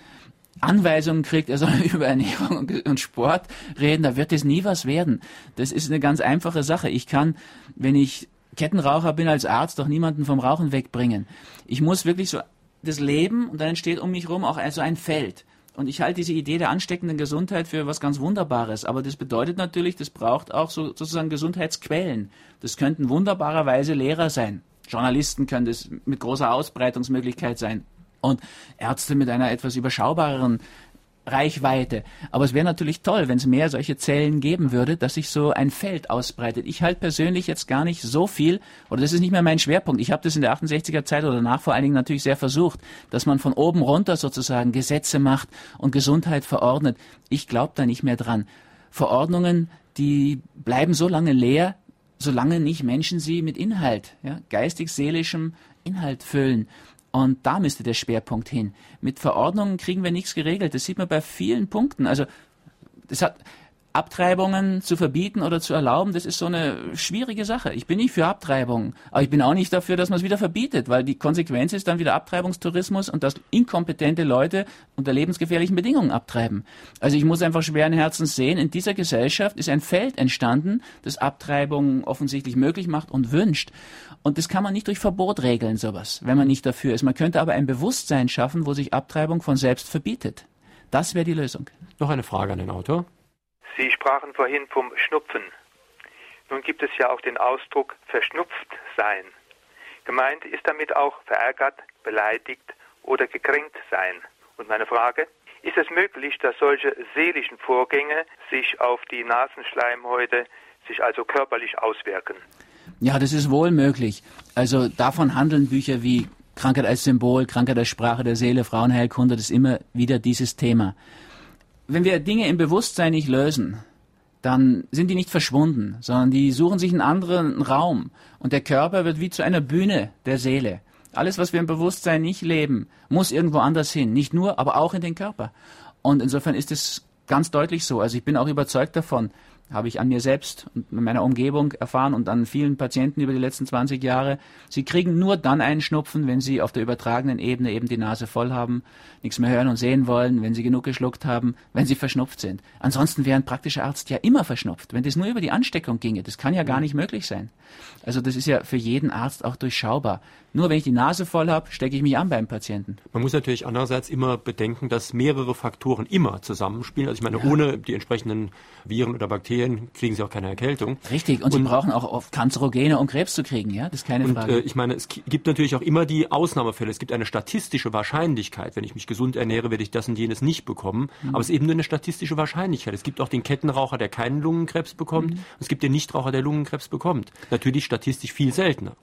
Anweisungen kriegt, er soll [LAUGHS] über Ernährung und Sport reden, da wird es nie was werden. Das ist eine ganz einfache Sache. Ich kann, wenn ich Kettenraucher bin als Arzt, doch niemanden vom Rauchen wegbringen. Ich muss wirklich so das Leben und dann entsteht um mich herum auch so ein Feld. Und ich halte diese Idee der ansteckenden Gesundheit für was ganz Wunderbares. Aber das bedeutet natürlich, das braucht auch so, sozusagen Gesundheitsquellen. Das könnten wunderbarerweise Lehrer sein. Journalisten können das mit großer Ausbreitungsmöglichkeit sein. Und Ärzte mit einer etwas überschaubareren Reichweite. Aber es wäre natürlich toll, wenn es mehr solche Zellen geben würde, dass sich so ein Feld ausbreitet. Ich halte persönlich jetzt gar nicht so viel, oder das ist nicht mehr mein Schwerpunkt. Ich habe das in der 68er Zeit oder danach vor allen Dingen natürlich sehr versucht, dass man von oben runter sozusagen Gesetze macht und Gesundheit verordnet. Ich glaube da nicht mehr dran. Verordnungen, die bleiben so lange leer, solange nicht Menschen sie mit Inhalt, ja, geistig-seelischem Inhalt füllen. Und da müsste der Schwerpunkt hin. Mit Verordnungen kriegen wir nichts geregelt. Das sieht man bei vielen Punkten. Also, das hat, Abtreibungen zu verbieten oder zu erlauben, das ist so eine schwierige Sache. Ich bin nicht für Abtreibungen, aber ich bin auch nicht dafür, dass man es wieder verbietet, weil die Konsequenz ist dann wieder Abtreibungstourismus und dass inkompetente Leute unter lebensgefährlichen Bedingungen abtreiben. Also ich muss einfach schweren Herzens sehen, in dieser Gesellschaft ist ein Feld entstanden, das Abtreibungen offensichtlich möglich macht und wünscht. Und das kann man nicht durch Verbot regeln, sowas, wenn man nicht dafür ist. Man könnte aber ein Bewusstsein schaffen, wo sich Abtreibung von selbst verbietet. Das wäre die Lösung. Noch eine Frage an den Autor. Sie sprachen vorhin vom Schnupfen. Nun gibt es ja auch den Ausdruck verschnupft sein. Gemeint ist damit auch verärgert, beleidigt oder gekränkt sein. Und meine Frage, ist es möglich, dass solche seelischen Vorgänge sich auf die Nasenschleimhäute, sich also körperlich auswirken? Ja, das ist wohl möglich. Also davon handeln Bücher wie Krankheit als Symbol, Krankheit als Sprache der Seele, Frauenheilkunde, das ist immer wieder dieses Thema. Wenn wir Dinge im Bewusstsein nicht lösen, dann sind die nicht verschwunden, sondern die suchen sich einen anderen Raum. Und der Körper wird wie zu einer Bühne der Seele. Alles, was wir im Bewusstsein nicht leben, muss irgendwo anders hin. Nicht nur, aber auch in den Körper. Und insofern ist es ganz deutlich so. Also ich bin auch überzeugt davon, habe ich an mir selbst und in meiner Umgebung erfahren und an vielen Patienten über die letzten 20 Jahre. Sie kriegen nur dann einen Schnupfen, wenn sie auf der übertragenen Ebene eben die Nase voll haben, nichts mehr hören und sehen wollen, wenn sie genug geschluckt haben, wenn sie verschnupft sind. Ansonsten wäre ein praktischer Arzt ja immer verschnupft. Wenn das nur über die Ansteckung ginge, das kann ja gar nicht möglich sein. Also das ist ja für jeden Arzt auch durchschaubar. Nur wenn ich die Nase voll habe, stecke ich mich an beim Patienten. Man muss natürlich andererseits immer bedenken, dass mehrere Faktoren immer zusammenspielen. Also ich meine, ja. ohne die entsprechenden Viren oder Bakterien kriegen sie auch keine Erkältung. Richtig, und, und sie brauchen auch oft Kanzerogene, um Krebs zu kriegen, ja? Das ist keine und, Frage. Äh, ich meine, es gibt natürlich auch immer die Ausnahmefälle. Es gibt eine statistische Wahrscheinlichkeit, wenn ich mich gesund ernähre, werde ich das und jenes nicht bekommen. Mhm. Aber es ist eben nur eine statistische Wahrscheinlichkeit. Es gibt auch den Kettenraucher, der keinen Lungenkrebs bekommt. Mhm. Es gibt den Nichtraucher, der Lungenkrebs bekommt. Natürlich statistisch viel seltener.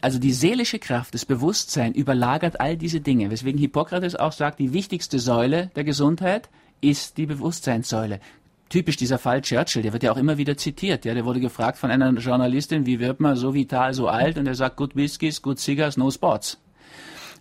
Also die seelische Kraft, das Bewusstsein überlagert all diese Dinge, weswegen Hippokrates auch sagt, die wichtigste Säule der Gesundheit ist die Bewusstseinssäule. Typisch dieser Fall Churchill, der wird ja auch immer wieder zitiert. Ja, der wurde gefragt von einer Journalistin, wie wird man so vital, so alt? Und er sagt, good whiskies, good cigars, no sports.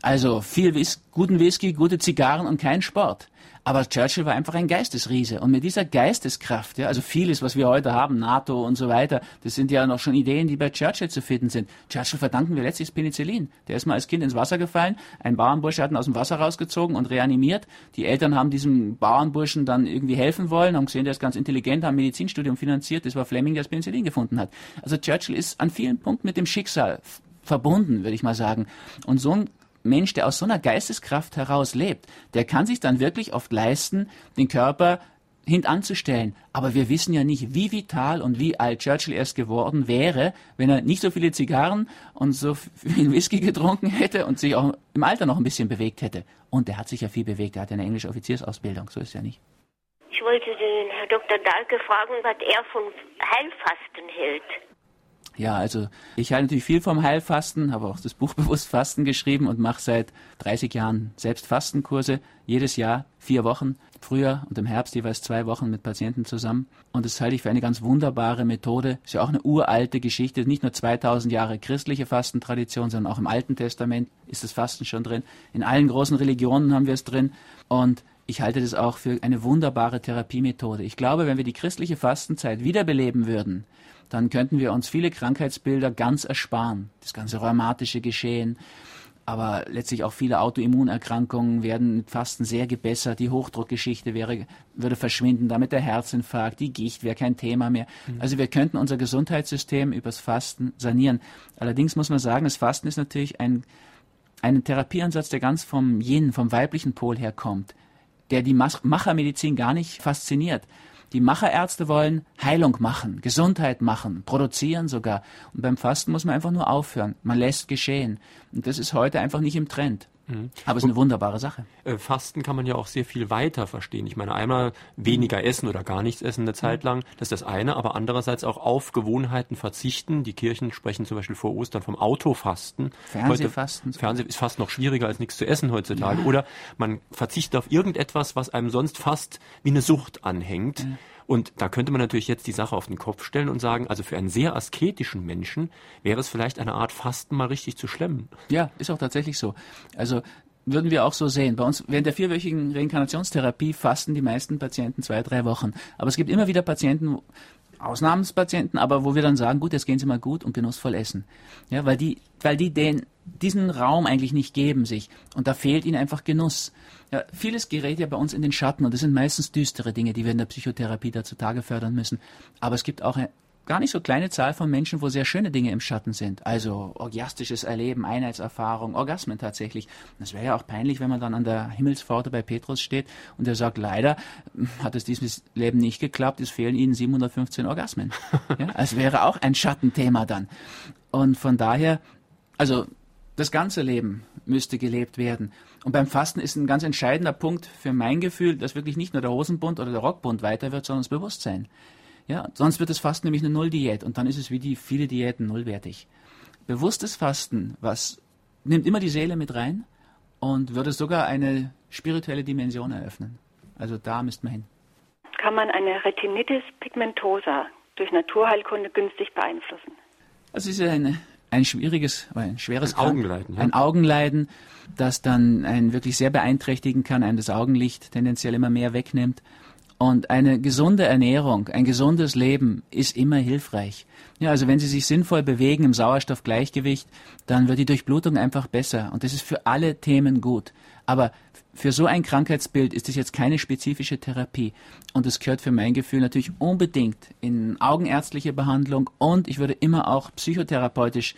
Also viel Whis guten Whisky, gute Zigarren und kein Sport. Aber Churchill war einfach ein Geistesriese. Und mit dieser Geisteskraft, ja, also vieles, was wir heute haben, NATO und so weiter, das sind ja noch schon Ideen, die bei Churchill zu finden sind. Churchill verdanken wir letztlich das Penicillin. Der ist mal als Kind ins Wasser gefallen, ein Bauernbursche hat ihn aus dem Wasser rausgezogen und reanimiert. Die Eltern haben diesem Bauernburschen dann irgendwie helfen wollen, haben gesehen, der ist ganz intelligent, haben Medizinstudium finanziert. Das war Fleming, der das Penicillin gefunden hat. Also Churchill ist an vielen Punkten mit dem Schicksal verbunden, würde ich mal sagen. Und so ein Mensch, der aus so einer Geisteskraft heraus lebt, der kann sich dann wirklich oft leisten, den Körper hintanzustellen. Aber wir wissen ja nicht, wie vital und wie alt Churchill erst geworden wäre, wenn er nicht so viele Zigarren und so viel Whisky getrunken hätte und sich auch im Alter noch ein bisschen bewegt hätte. Und er hat sich ja viel bewegt. Er hat eine englische Offiziersausbildung. So ist ja nicht. Ich wollte den Herrn Dr. Dahlke fragen, was er von Heilfasten hält. Ja, also ich halte natürlich viel vom Heilfasten, habe auch das Buch [LAUGHS] Bewusst Fasten geschrieben und mache seit 30 Jahren selbst Fastenkurse, jedes Jahr vier Wochen, Frühjahr und im Herbst jeweils zwei Wochen mit Patienten zusammen. Und das halte ich für eine ganz wunderbare Methode. Ist ja auch eine uralte Geschichte, nicht nur 2000 Jahre christliche Fastentradition, sondern auch im Alten Testament ist das Fasten schon drin. In allen großen Religionen haben wir es drin und ich halte das auch für eine wunderbare Therapiemethode. Ich glaube, wenn wir die christliche Fastenzeit wiederbeleben würden, dann könnten wir uns viele Krankheitsbilder ganz ersparen. Das ganze rheumatische Geschehen, aber letztlich auch viele Autoimmunerkrankungen werden mit Fasten sehr gebessert. Die Hochdruckgeschichte wäre, würde verschwinden, damit der Herzinfarkt, die Gicht wäre kein Thema mehr. Mhm. Also wir könnten unser Gesundheitssystem übers Fasten sanieren. Allerdings muss man sagen, das Fasten ist natürlich ein, ein Therapieansatz, der ganz vom Yin, vom weiblichen Pol herkommt, der die Machermedizin gar nicht fasziniert. Die Macherärzte wollen Heilung machen, Gesundheit machen, produzieren sogar. Und beim Fasten muss man einfach nur aufhören. Man lässt geschehen. Und das ist heute einfach nicht im Trend. Mhm. Aber es ist eine wunderbare Sache. Äh, Fasten kann man ja auch sehr viel weiter verstehen. Ich meine, einmal weniger essen oder gar nichts essen eine Zeit lang, das ist das eine, aber andererseits auch auf Gewohnheiten verzichten. Die Kirchen sprechen zum Beispiel vor Ostern vom Autofasten. Fernsehfasten. Heute, Fernseh ist fast noch schwieriger als nichts zu essen heutzutage. Ja. Oder man verzichtet auf irgendetwas, was einem sonst fast wie eine Sucht anhängt. Ja. Und da könnte man natürlich jetzt die Sache auf den Kopf stellen und sagen, also für einen sehr asketischen Menschen wäre es vielleicht eine Art Fasten mal richtig zu schlemmen. Ja, ist auch tatsächlich so. Also würden wir auch so sehen. Bei uns während der vierwöchigen Reinkarnationstherapie fasten die meisten Patienten zwei, drei Wochen. Aber es gibt immer wieder Patienten, Ausnahmspatienten, aber wo wir dann sagen, gut, jetzt gehen Sie mal gut und genussvoll essen. Ja, weil die, weil die den, diesen Raum eigentlich nicht geben sich. Und da fehlt ihnen einfach Genuss. Ja, vieles gerät ja bei uns in den Schatten und das sind meistens düstere Dinge, die wir in der Psychotherapie da zutage fördern müssen. Aber es gibt auch gar nicht so kleine Zahl von Menschen, wo sehr schöne Dinge im Schatten sind. Also orgiastisches Erleben, Einheitserfahrung, Orgasmen tatsächlich. Das wäre ja auch peinlich, wenn man dann an der Himmelspforte bei Petrus steht und er sagt, leider hat es dieses Leben nicht geklappt, es fehlen Ihnen 715 Orgasmen. [LAUGHS] Ja, es wäre auch ein Schattenthema dann. Und von daher, also das ganze Leben müsste gelebt werden. Und beim Fasten ist ein ganz entscheidender Punkt für mein Gefühl, dass wirklich nicht nur der Hosenbund oder der Rockbund weiter wird, sondern das Bewusstsein. Ja, sonst wird das Fasten nämlich eine Nulldiät und dann ist es wie die viele Diäten nullwertig. Bewusstes Fasten, was nimmt immer die Seele mit rein und würde sogar eine spirituelle Dimension eröffnen. Also da müsste man hin. Kann man eine Retinitis pigmentosa durch Naturheilkunde günstig beeinflussen? Das ist ja eine ein schwieriges, ein schweres ein Augenleiden, ja. ein Augenleiden, das dann einen wirklich sehr beeinträchtigen kann, einem das Augenlicht tendenziell immer mehr wegnimmt. Und eine gesunde Ernährung, ein gesundes Leben ist immer hilfreich. Ja, also wenn Sie sich sinnvoll bewegen im Sauerstoffgleichgewicht, dann wird die Durchblutung einfach besser. Und das ist für alle Themen gut. Aber für so ein Krankheitsbild ist es jetzt keine spezifische Therapie. Und es gehört für mein Gefühl natürlich unbedingt in augenärztliche Behandlung und ich würde immer auch psychotherapeutisch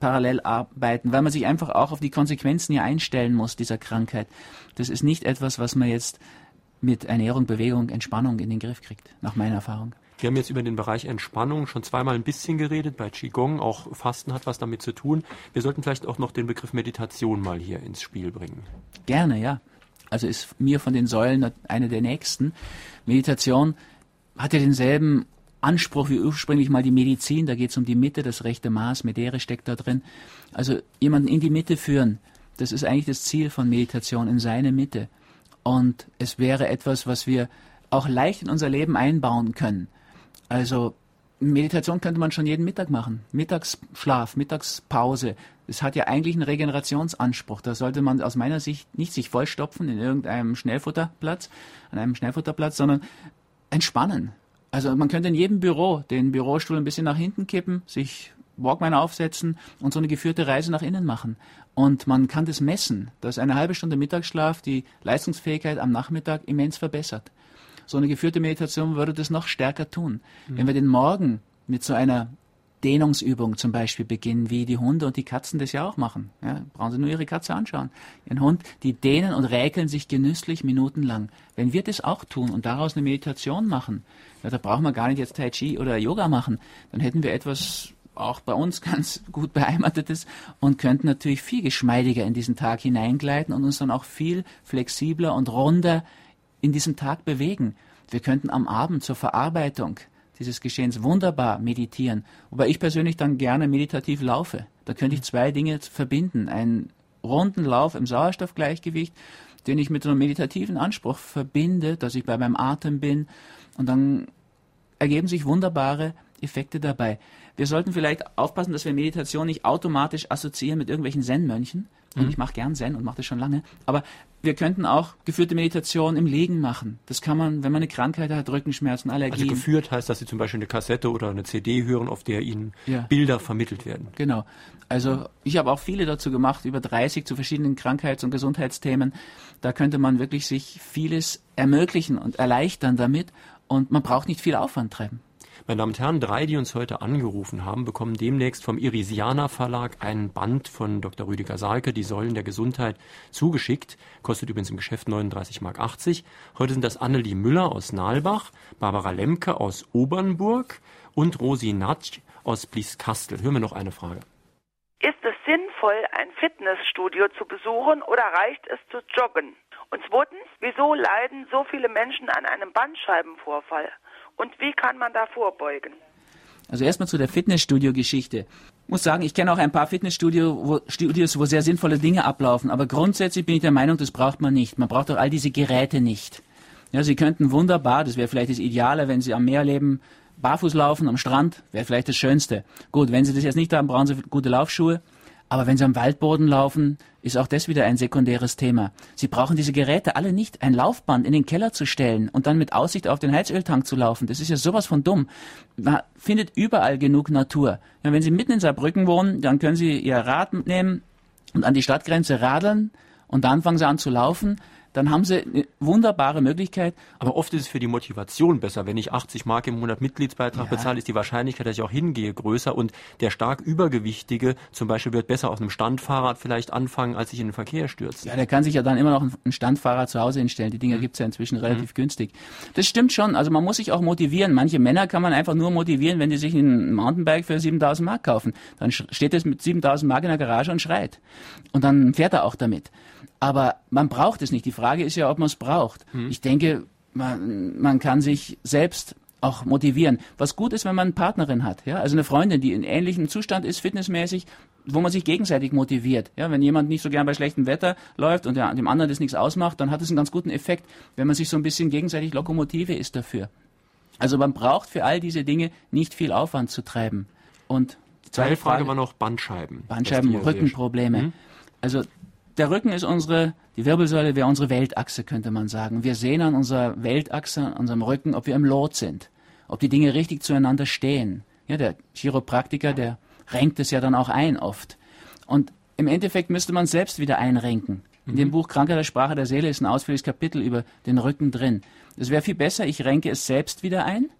parallel arbeiten, weil man sich einfach auch auf die Konsequenzen hier einstellen muss dieser Krankheit. Das ist nicht etwas, was man jetzt mit Ernährung, Bewegung, Entspannung in den Griff kriegt, nach meiner Erfahrung. Wir haben jetzt über den Bereich Entspannung schon zweimal ein bisschen geredet. Bei Qigong, auch Fasten hat was damit zu tun. Wir sollten vielleicht auch noch den Begriff Meditation mal hier ins Spiel bringen. Gerne, ja. Also ist mir von den Säulen eine der nächsten. Meditation hat ja denselben Anspruch wie ursprünglich mal die Medizin. Da geht es um die Mitte, das rechte Maß. Medere steckt da drin. Also jemanden in die Mitte führen, das ist eigentlich das Ziel von Meditation, in seine Mitte. Und es wäre etwas, was wir auch leicht in unser Leben einbauen können. Also Meditation könnte man schon jeden Mittag machen. Mittagsschlaf, Mittagspause. Das hat ja eigentlich einen Regenerationsanspruch. Da sollte man aus meiner Sicht nicht sich vollstopfen in irgendeinem Schnellfutterplatz, an einem Schnellfutterplatz, sondern entspannen. Also man könnte in jedem Büro den Bürostuhl ein bisschen nach hinten kippen, sich Walkman aufsetzen und so eine geführte Reise nach innen machen. Und man kann das messen, dass eine halbe Stunde Mittagsschlaf die Leistungsfähigkeit am Nachmittag immens verbessert. So eine geführte Meditation würde das noch stärker tun. Mhm. Wenn wir den Morgen mit so einer Dehnungsübung zum Beispiel beginnen, wie die Hunde und die Katzen das ja auch machen. Ja, brauchen Sie nur Ihre Katze anschauen. Ihren Hund, die dehnen und räkeln sich genüsslich minutenlang. Wenn wir das auch tun und daraus eine Meditation machen, ja, da brauchen wir gar nicht jetzt Tai Chi oder Yoga machen, dann hätten wir etwas auch bei uns ganz gut beheimatetes und könnten natürlich viel geschmeidiger in diesen Tag hineingleiten und uns dann auch viel flexibler und runder in diesem Tag bewegen. Wir könnten am Abend zur Verarbeitung dieses Geschehens wunderbar meditieren, wobei ich persönlich dann gerne meditativ laufe. Da könnte ich zwei Dinge verbinden. Einen runden Lauf im Sauerstoffgleichgewicht, den ich mit einem meditativen Anspruch verbinde, dass ich bei meinem Atem bin und dann ergeben sich wunderbare Effekte dabei. Wir sollten vielleicht aufpassen, dass wir Meditation nicht automatisch assoziieren mit irgendwelchen Zen-Mönchen. Und mhm. ich mache gern Zen und mache das schon lange. Aber wir könnten auch geführte Meditation im Liegen machen. Das kann man, wenn man eine Krankheit hat, Rückenschmerzen, Allergien. Also geführt heißt, dass Sie zum Beispiel eine Kassette oder eine CD hören, auf der Ihnen ja. Bilder vermittelt werden. Genau. Also ich habe auch viele dazu gemacht, über 30 zu verschiedenen Krankheits- und Gesundheitsthemen. Da könnte man wirklich sich vieles ermöglichen und erleichtern damit. Und man braucht nicht viel Aufwand treiben. Meine Damen und Herren, drei, die uns heute angerufen haben, bekommen demnächst vom Irisianer Verlag einen Band von Dr. Rüdiger Salke, Die Säulen der Gesundheit, zugeschickt. Kostet übrigens im Geschäft 39,80 Mark. Heute sind das Annelie Müller aus Nalbach, Barbara Lemke aus Obernburg und Rosi Natsch aus Blieskastel. Hören wir noch eine Frage. Ist es sinnvoll, ein Fitnessstudio zu besuchen oder reicht es zu joggen? Und zweitens, wieso leiden so viele Menschen an einem Bandscheibenvorfall? Und wie kann man da vorbeugen? Also erstmal zu der Fitnessstudio-Geschichte. Ich muss sagen, ich kenne auch ein paar Fitnessstudios, wo, sehr sinnvolle Dinge ablaufen, aber grundsätzlich bin ich der Meinung, das braucht man nicht. Man braucht auch all diese Geräte nicht. Ja, Sie könnten wunderbar, das wäre vielleicht das Ideale, wenn Sie am Meer leben, barfuß laufen, am Strand, wäre vielleicht das Schönste. Gut, wenn Sie das jetzt nicht haben, brauchen Sie gute Laufschuhe. Aber wenn Sie am Waldboden laufen, ist auch das wieder ein sekundäres Thema. Sie brauchen diese Geräte alle nicht. Ein Laufband in den Keller zu stellen und dann mit Aussicht auf den Heizöltank zu laufen, das ist ja sowas von dumm. Man findet überall genug Natur. Ja, wenn Sie mitten in Saarbrücken wohnen, dann können Sie Ihr Rad nehmen und an die Stadtgrenze radeln und dann fangen Sie an zu laufen dann haben sie eine wunderbare Möglichkeit. Aber oft ist es für die Motivation besser. Wenn ich 80 Mark im Monat Mitgliedsbeitrag ja. bezahle, ist die Wahrscheinlichkeit, dass ich auch hingehe, größer. Und der stark Übergewichtige zum Beispiel wird besser auf einem Standfahrrad vielleicht anfangen, als sich in den Verkehr stürzen. Ja, der kann sich ja dann immer noch ein Standfahrrad zu Hause hinstellen. Die Dinger mhm. es ja inzwischen relativ mhm. günstig. Das stimmt schon. Also man muss sich auch motivieren. Manche Männer kann man einfach nur motivieren, wenn die sich ein Mountainbike für 7000 Mark kaufen. Dann steht es mit 7000 Mark in der Garage und schreit. Und dann fährt er auch damit. Aber man braucht es nicht. Die Frage ist ja, ob man es braucht. Mhm. Ich denke, man, man kann sich selbst auch motivieren. Was gut ist, wenn man eine Partnerin hat, ja, also eine Freundin, die in ähnlichem Zustand ist, fitnessmäßig, wo man sich gegenseitig motiviert. Ja, wenn jemand nicht so gern bei schlechtem Wetter läuft und der, dem anderen das nichts ausmacht, dann hat es einen ganz guten Effekt, wenn man sich so ein bisschen gegenseitig Lokomotive ist dafür. Also man braucht für all diese Dinge nicht viel Aufwand zu treiben. Und die zweite Frage, Frage war noch Bandscheiben. Bandscheiben, Rückenprobleme. Mhm. Also der Rücken ist unsere, die Wirbelsäule wäre unsere Weltachse, könnte man sagen. Wir sehen an unserer Weltachse, an unserem Rücken, ob wir im Lot sind, ob die Dinge richtig zueinander stehen. Ja, der Chiropraktiker, der renkt es ja dann auch ein oft. Und im Endeffekt müsste man selbst wieder einrenken. In mhm. dem Buch Krankheit der Sprache der Seele ist ein ausführliches Kapitel über den Rücken drin. Es wäre viel besser, ich renke es selbst wieder ein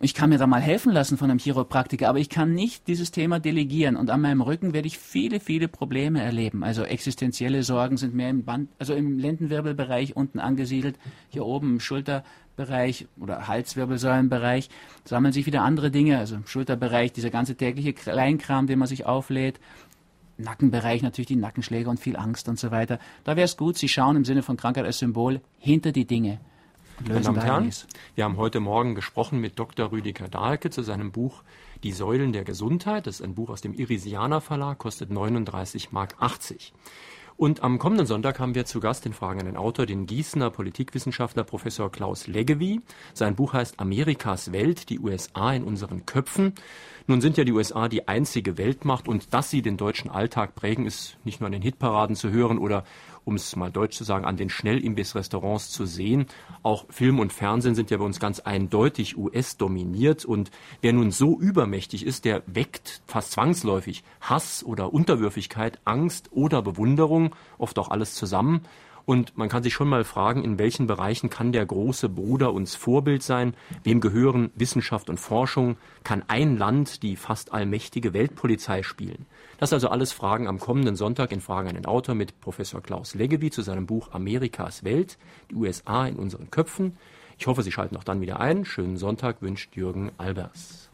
ich kann mir da mal helfen lassen von einem Chiropraktiker, aber ich kann nicht dieses Thema delegieren. Und an meinem Rücken werde ich viele, viele Probleme erleben. Also existenzielle Sorgen sind mehr im Band, also im Lendenwirbelbereich unten angesiedelt. Hier oben im Schulterbereich oder Halswirbelsäulenbereich sammeln sich wieder andere Dinge. Also im Schulterbereich dieser ganze tägliche Kleinkram, den man sich auflädt. Nackenbereich natürlich die Nackenschläge und viel Angst und so weiter. Da wäre es gut, Sie schauen im Sinne von Krankheit als Symbol hinter die Dinge. Meine Damen und Herren, wir haben heute Morgen gesprochen mit Dr. Rüdiger Dahlke zu seinem Buch Die Säulen der Gesundheit. Das ist ein Buch aus dem Irisianer Verlag, kostet 39,80 Mark. Und am kommenden Sonntag haben wir zu Gast den fragenden Autor, den Gießener Politikwissenschaftler Professor Klaus Leggevi. Sein Buch heißt Amerikas Welt, die USA in unseren Köpfen. Nun sind ja die USA die einzige Weltmacht und dass sie den deutschen Alltag prägen, ist nicht nur an den Hitparaden zu hören oder um es mal deutsch zu sagen, an den Schnellimbiss-Restaurants zu sehen. Auch Film und Fernsehen sind ja bei uns ganz eindeutig US-dominiert. Und wer nun so übermächtig ist, der weckt fast zwangsläufig Hass oder Unterwürfigkeit, Angst oder Bewunderung, oft auch alles zusammen. Und man kann sich schon mal fragen, in welchen Bereichen kann der große Bruder uns Vorbild sein? Wem gehören Wissenschaft und Forschung? Kann ein Land die fast allmächtige Weltpolizei spielen? Das also alles Fragen am kommenden Sonntag in Fragen an den Autor mit Professor Klaus Leggevi zu seinem Buch Amerikas Welt, die USA in unseren Köpfen. Ich hoffe, Sie schalten auch dann wieder ein. Schönen Sonntag wünscht Jürgen Albers.